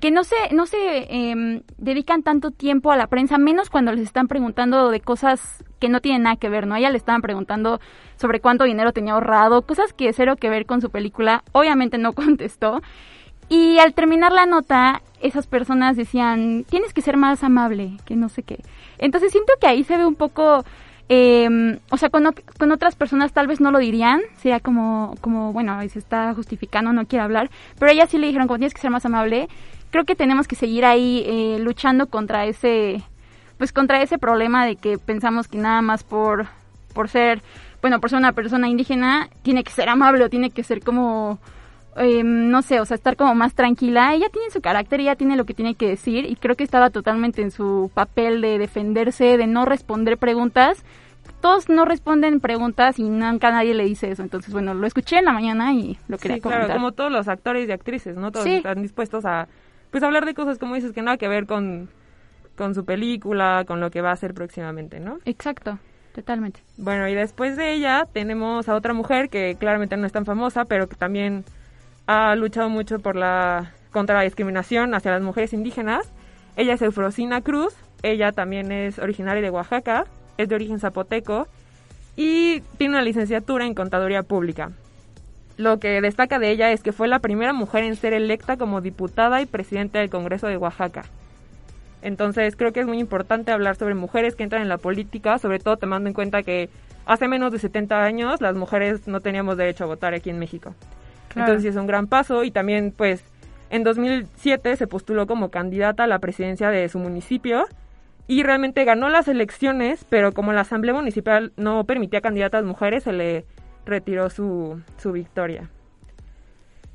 que no se, no se em, dedican tanto tiempo a la prensa, menos cuando les están preguntando de cosas que no tienen nada que ver, ¿no? A ella le estaban preguntando sobre cuánto dinero tenía ahorrado, cosas que cero que ver con su película, obviamente no contestó. Y al terminar la nota, esas personas decían, tienes que ser más amable, que no sé qué. Entonces siento que ahí se ve un poco, eh, o sea, con, con otras personas tal vez no lo dirían, sería como, como, bueno, se está justificando, no quiere hablar, pero ella sí le dijeron, como tienes que ser más amable, creo que tenemos que seguir ahí eh, luchando contra ese, pues contra ese problema de que pensamos que nada más por, por ser, bueno, por ser una persona indígena, tiene que ser amable o tiene que ser como, eh, no sé, o sea, estar como más tranquila. Ella tiene su carácter, ella tiene lo que tiene que decir y creo que estaba totalmente en su papel de defenderse, de no responder preguntas. Todos no responden preguntas y nunca nadie le dice eso. Entonces, bueno, lo escuché en la mañana y lo quería Sí, comentar. claro, como todos los actores y actrices, ¿no? Todos Sí. están dispuestos a pues hablar de cosas como dices que nada que ver con con su película, con lo que va a hacer próximamente, ¿no? Exacto, totalmente. Bueno, y después de ella tenemos a otra mujer que claramente no es tan famosa, pero que también ha luchado mucho por la contra la discriminación hacia las mujeres indígenas. Ella es Eufrosina Cruz, ella también es originaria de Oaxaca, es de origen zapoteco y tiene una licenciatura en contaduría pública. Lo que destaca de ella es que fue la primera mujer en ser electa como diputada y presidenta del Congreso de Oaxaca. Entonces creo que es muy importante hablar sobre mujeres que entran en la política, sobre todo tomando en cuenta que hace menos de 70 años las mujeres no teníamos derecho a votar aquí en México. Claro. Entonces es un gran paso y también pues en 2007 se postuló como candidata a la presidencia de su municipio y realmente ganó las elecciones, pero como la asamblea municipal no permitía candidatas mujeres, se le retiró su, su victoria.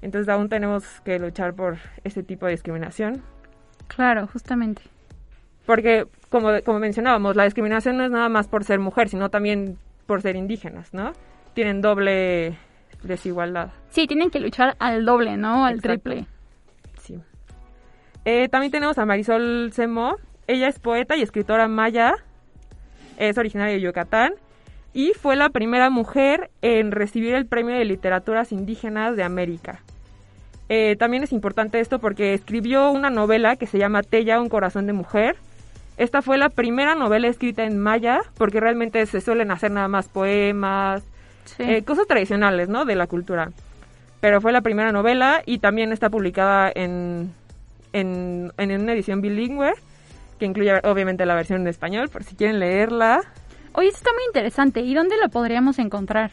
Entonces aún tenemos que luchar por este tipo de discriminación. Claro, justamente. Porque, como, como mencionábamos, la discriminación no es nada más por ser mujer, sino también por ser indígenas, ¿no? Tienen doble desigualdad. Sí, tienen que luchar al doble, ¿no? Al Exacto. triple. Sí. Eh, también tenemos a Marisol Semo. Ella es poeta y escritora maya. Es originaria de Yucatán. Y fue la primera mujer en recibir el Premio de Literaturas Indígenas de América. Eh, también es importante esto porque escribió una novela que se llama Tella, un corazón de mujer. Esta fue la primera novela escrita en maya, porque realmente se suelen hacer nada más poemas, Sí. eh, cosas tradicionales, ¿no? De la cultura. Pero fue la primera novela y también está publicada en, en, en una edición bilingüe, que incluye obviamente la versión en español, por si quieren leerla. Oye, esto está muy interesante. ¿Y dónde lo podríamos encontrar?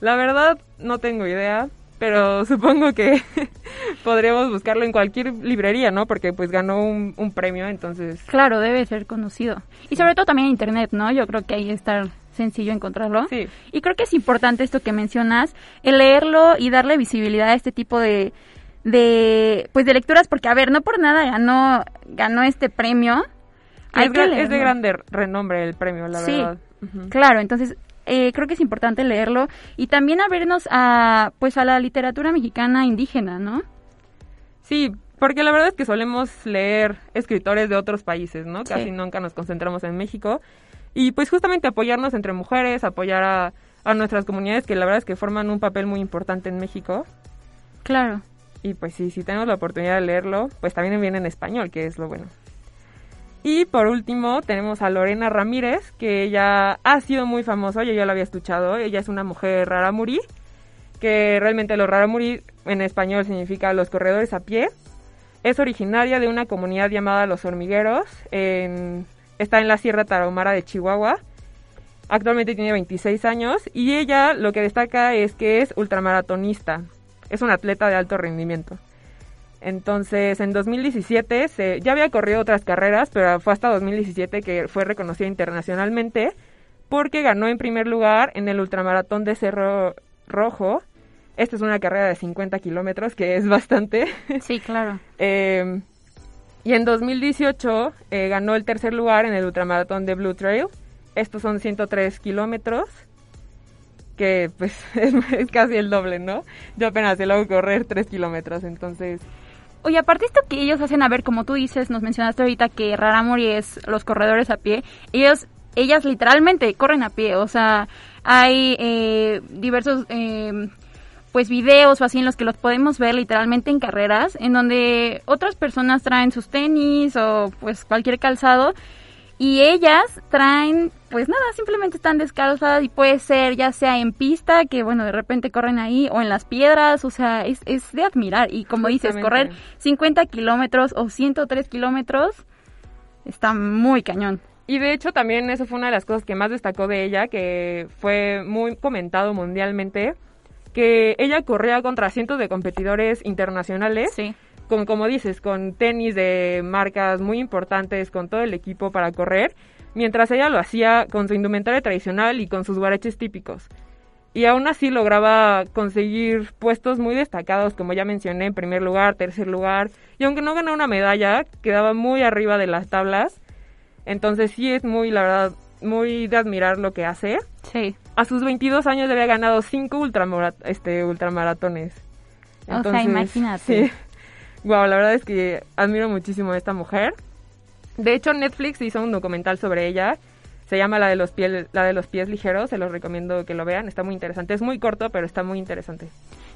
La verdad, no tengo idea, pero supongo que podríamos buscarlo en cualquier librería, ¿no? Porque pues ganó un, un premio, entonces... Claro, debe ser conocido. Y sobre todo también en internet, ¿no? Yo creo que ahí está sencillo encontrarlo. Sí. Y creo que es importante esto que mencionas, el leerlo y darle visibilidad a este tipo de, de pues de lecturas, porque a ver, no por nada ganó, ganó este premio. Es, que gran- es de grande renombre el premio, la Sí, verdad. Ujú. Claro, entonces eh, creo que es importante leerlo y también abrirnos a pues a la literatura mexicana indígena, ¿no? Sí, porque la verdad es que solemos leer escritores de otros países, ¿no? Sí. Casi nunca nos concentramos en México. Y pues justamente apoyarnos entre mujeres, apoyar a, a nuestras comunidades que la verdad es que forman un papel muy importante en México. Claro. Y pues sí, si tenemos la oportunidad de leerlo, pues también viene en español, que es lo bueno. Y por último tenemos a Lorena Ramírez, que ella ha sido muy famosa, yo ya la había escuchado, ella es una mujer raramuri, que realmente los raramuri en español significa los corredores a pie. Es originaria de una comunidad llamada Los Hormigueros, está en la Sierra Tarahumara de Chihuahua. Actualmente tiene 26 años y ella lo que destaca es que es ultramaratonista. Es una atleta de alto rendimiento. Entonces, en 2017 se, ya había corrido otras carreras, pero fue hasta 2017 que fue reconocida internacionalmente porque ganó en primer lugar en el ultramaratón de Cerro Rojo. Esta es una carrera de 50 kilómetros, que es bastante. Sí, claro. Eh, y en 2018 eh, ganó el tercer lugar en el ultramaratón de Blue Trail. Estos son 103 kilómetros, que pues es, casi el doble, ¿no? Yo apenas se lo hago correr 3 kilómetros, entonces... Oye, aparte esto que ellos hacen, a ver, como tú dices, nos mencionaste ahorita que Raramuri es los corredores a pie, ellos, ellas literalmente corren a pie, o sea, hay eh, diversos, eh, pues videos o así en los que los podemos ver literalmente en carreras, en donde otras personas traen sus tenis o pues cualquier calzado y ellas traen, pues nada, simplemente están descalzas y puede ser ya sea en pista, que bueno, de repente corren ahí, o en las piedras, o sea, es, es de admirar. Y como dices, correr 50 kilómetros o 103 kilómetros está muy cañón. Y de hecho también eso fue una de las cosas que más destacó de ella, que fue muy comentado mundialmente, que ella corría contra cientos de competidores internacionales. Sí. Con, como dices, con tenis de marcas muy importantes, con todo el equipo para correr, mientras ella lo hacía con su indumentaria tradicional y con sus guaraches típicos. Y aún así lograba conseguir puestos muy destacados, como ya mencioné, en primer lugar, tercer lugar. Y aunque no ganó una medalla, quedaba muy arriba de las tablas. Entonces sí es muy, la verdad, muy de admirar lo que hace. Sí. A sus 22 años había ganado 5 ultramara este, ultramaratones. o sea, imagínate. Sí. Wow, la verdad es que admiro muchísimo a esta mujer. De hecho, Netflix hizo un documental sobre ella. Se llama la de los pies, la de los pies ligeros. Se los recomiendo que lo vean. Está muy interesante. Es muy corto, pero está muy interesante.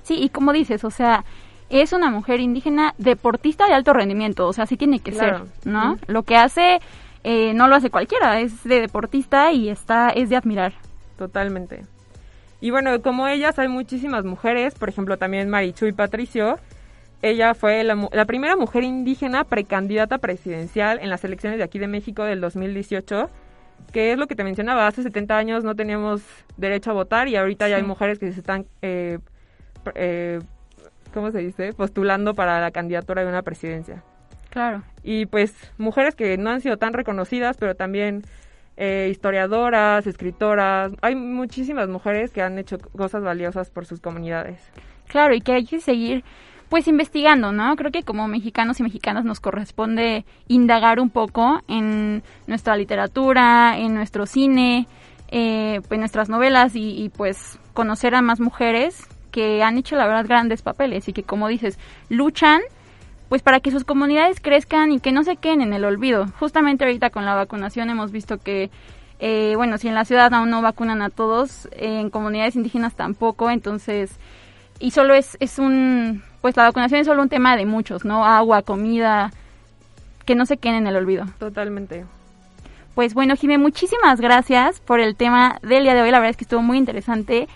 Sí, y como dices, o sea, es una mujer indígena deportista de alto rendimiento. O sea, sí tiene que Claro. ser, ¿no? Lo que hace eh, no lo hace cualquiera. Es de deportista y está es de admirar. Totalmente. Y bueno, como ellas hay muchísimas mujeres, por ejemplo también Marichuy Patricio. Ella fue la, la primera mujer indígena precandidata presidencial en las elecciones de aquí de México del 2018, que es lo que te mencionaba, hace 70 años no teníamos derecho a votar y ahorita ya hay mujeres que se están, eh, eh, ¿cómo se dice?, postulando para la candidatura de una presidencia Claro. y pues mujeres que no han sido tan reconocidas, pero también eh, historiadoras, escritoras. Hay muchísimas mujeres que han hecho cosas valiosas por sus comunidades. Claro, y que hay que seguir pues investigando, ¿no? Creo que como mexicanos y mexicanas nos corresponde indagar un poco en nuestra literatura, en nuestro cine, eh, en nuestras novelas y, pues conocer a más mujeres que han hecho la verdad grandes papeles y que como dices, luchan pues para que sus comunidades crezcan y que no se queden en el olvido. Justamente ahorita con la vacunación hemos visto que, eh, bueno, si en la ciudad aún no vacunan a todos, en comunidades indígenas tampoco, entonces, y solo es, es un, pues la vacunación es solo un tema de muchos, ¿no? Agua, comida, que no se queden en el olvido. Totalmente. Pues bueno, Jimé, muchísimas gracias por el tema del día de hoy, la verdad es que estuvo muy interesante.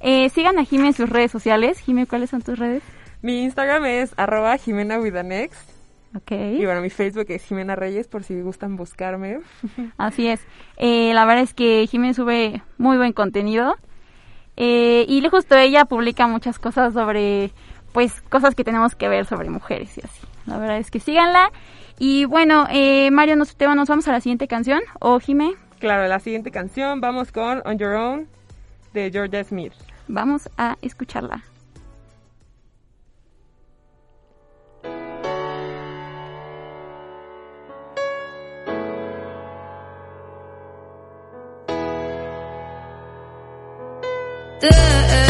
Eh, sigan a Jimé en sus redes sociales. Jimé, ¿cuáles son tus redes? Mi Instagram es arroba Jimena. Ok. Y bueno, mi Facebook es Jimena Reyes por si gustan buscarme. Así es. Eh, la verdad es que Jimena sube muy buen contenido. Eh, y justo ella publica muchas cosas sobre, pues, cosas que tenemos que ver sobre mujeres y así. La verdad es que síganla. Y bueno, eh, Mario, nos, te- nos vamos a la siguiente canción. ¿O Jimé? Claro, la siguiente canción vamos con On Your Own de Georgia Smith. Vamos a escucharla. Nothing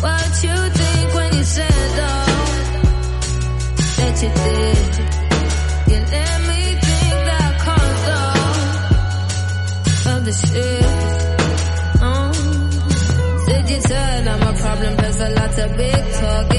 What you think when you said that you did? You let me think that caused all of the shit. Oh. Said you my problem. There's a lot of big talk.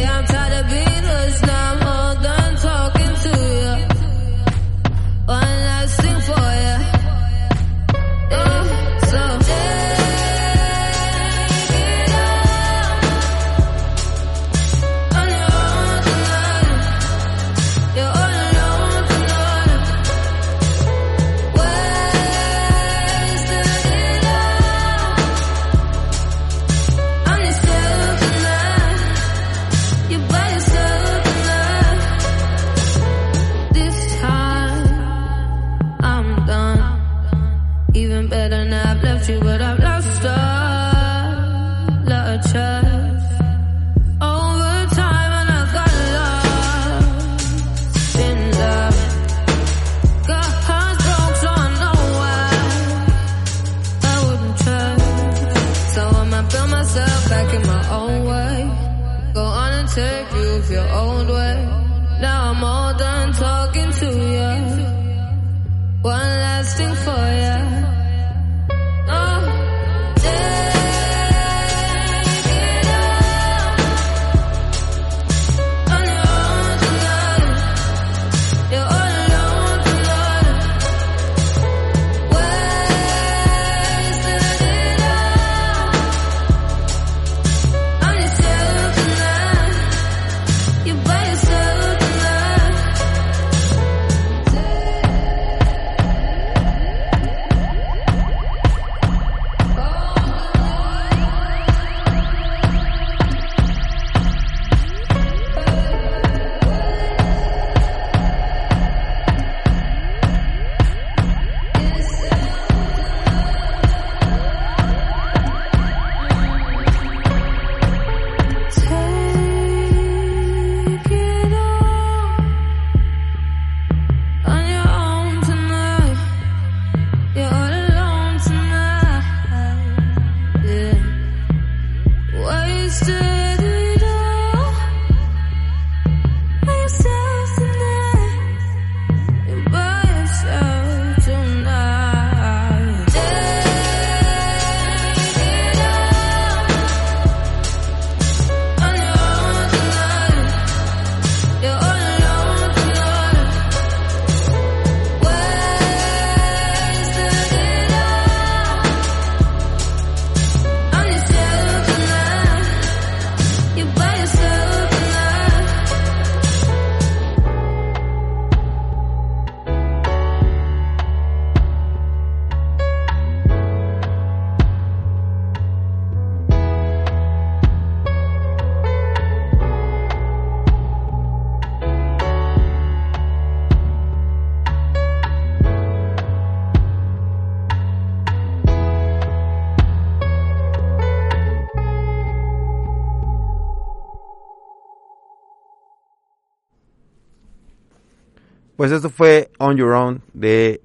Pues esto fue On Your Own de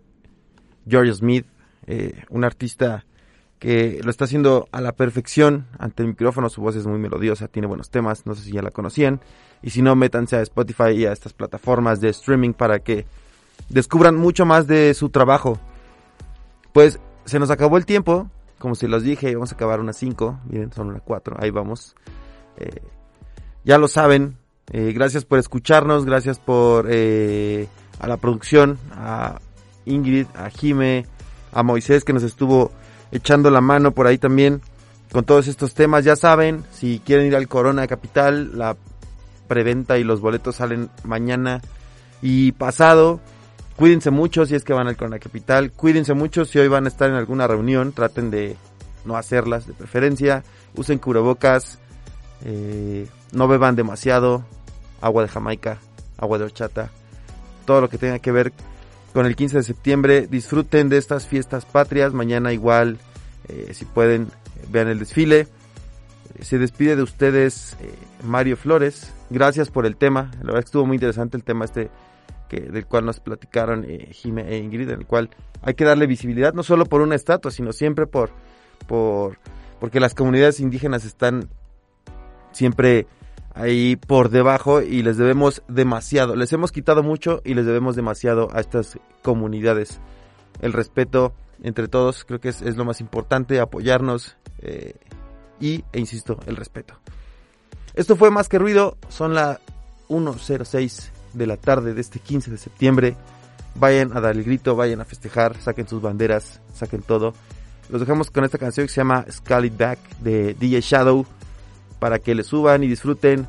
George Smith, eh, un artista que lo está haciendo a la perfección ante el micrófono. Su voz es muy melodiosa, tiene buenos temas, no sé si ya la conocían. Y si no, métanse a Spotify y a estas plataformas de streaming para que descubran mucho más de su trabajo. Pues se nos acabó el tiempo, como si los dije, vamos a acabar unas 5, miren, son unas 4, ahí vamos. Eh, ya lo saben, eh, gracias por escucharnos, gracias por a la producción, a Ingrid, a Jime, a Moisés que nos estuvo echando la mano por ahí también con todos estos temas. Ya saben, si quieren ir al Corona Capital, la preventa y los boletos salen mañana y pasado. Cuídense mucho si es que van al Corona Capital. Cuídense mucho si hoy van a estar en alguna reunión. Traten de no hacerlas de preferencia. Usen cubrebocas. Eh, no beban demasiado. Agua de Jamaica. Agua de horchata. Todo lo que tenga que ver con el 15 de septiembre. Disfruten de estas fiestas patrias. Mañana igual, eh, si pueden, vean el desfile. Se despide de ustedes eh, Mario Flores. Gracias por el tema. La verdad que estuvo muy interesante el tema este que, del cual nos platicaron eh, e Ingrid, en el cual hay que darle visibilidad no solo por una estatua, sino siempre por, por porque las comunidades indígenas están siempre ahí por debajo y les debemos demasiado. Les hemos quitado mucho y les debemos demasiado a estas comunidades. El respeto entre todos creo que es, lo más importante, apoyarnos eh, y, e insisto, el respeto. Esto fue más que ruido, son la 1.06 de la tarde de este 15 de septiembre. Vayan a dar el grito, vayan a festejar, saquen sus banderas, saquen todo. Los dejamos con esta canción que se llama Scully Back de DJ Shadow para que le suban y disfruten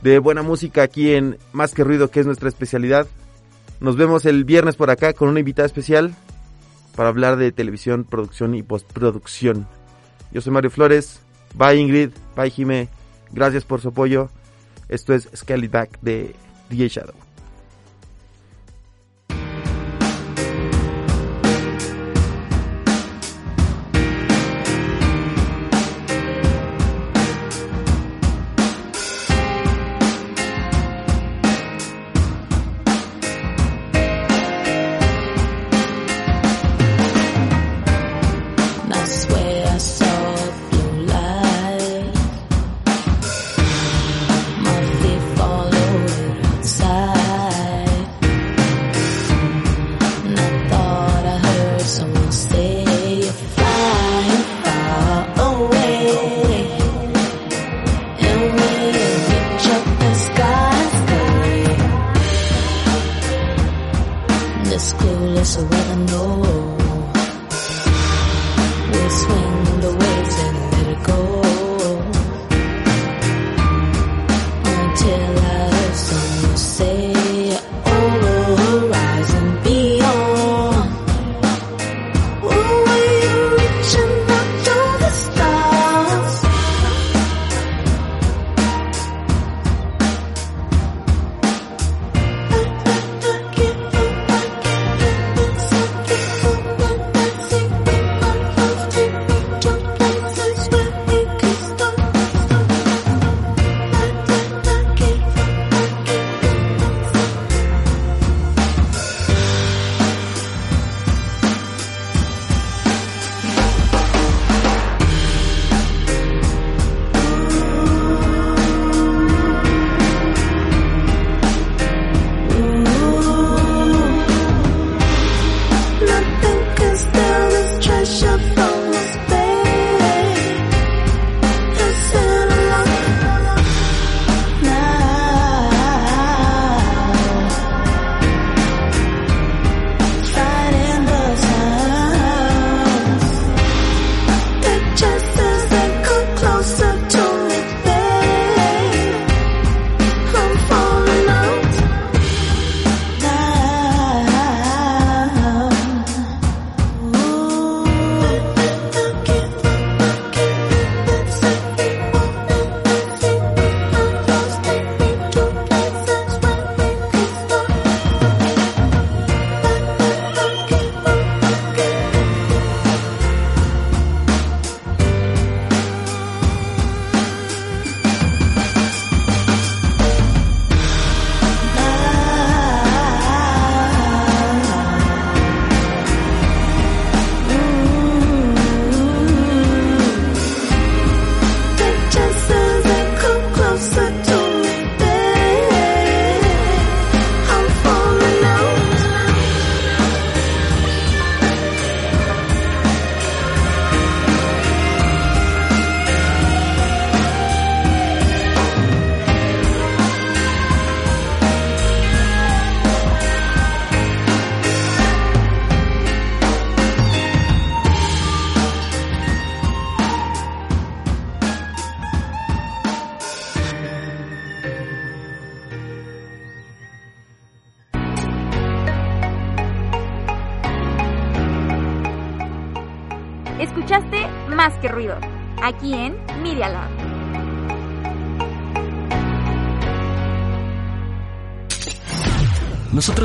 de buena música aquí en Más que Ruido, que es nuestra especialidad. Nos vemos el viernes por acá con una invitada especial para hablar de televisión, producción y postproducción. Yo soy Mario Flores. Bye Ingrid, bye Jime. Gracias por su apoyo. Esto es Skelly Back de DJ Shadow.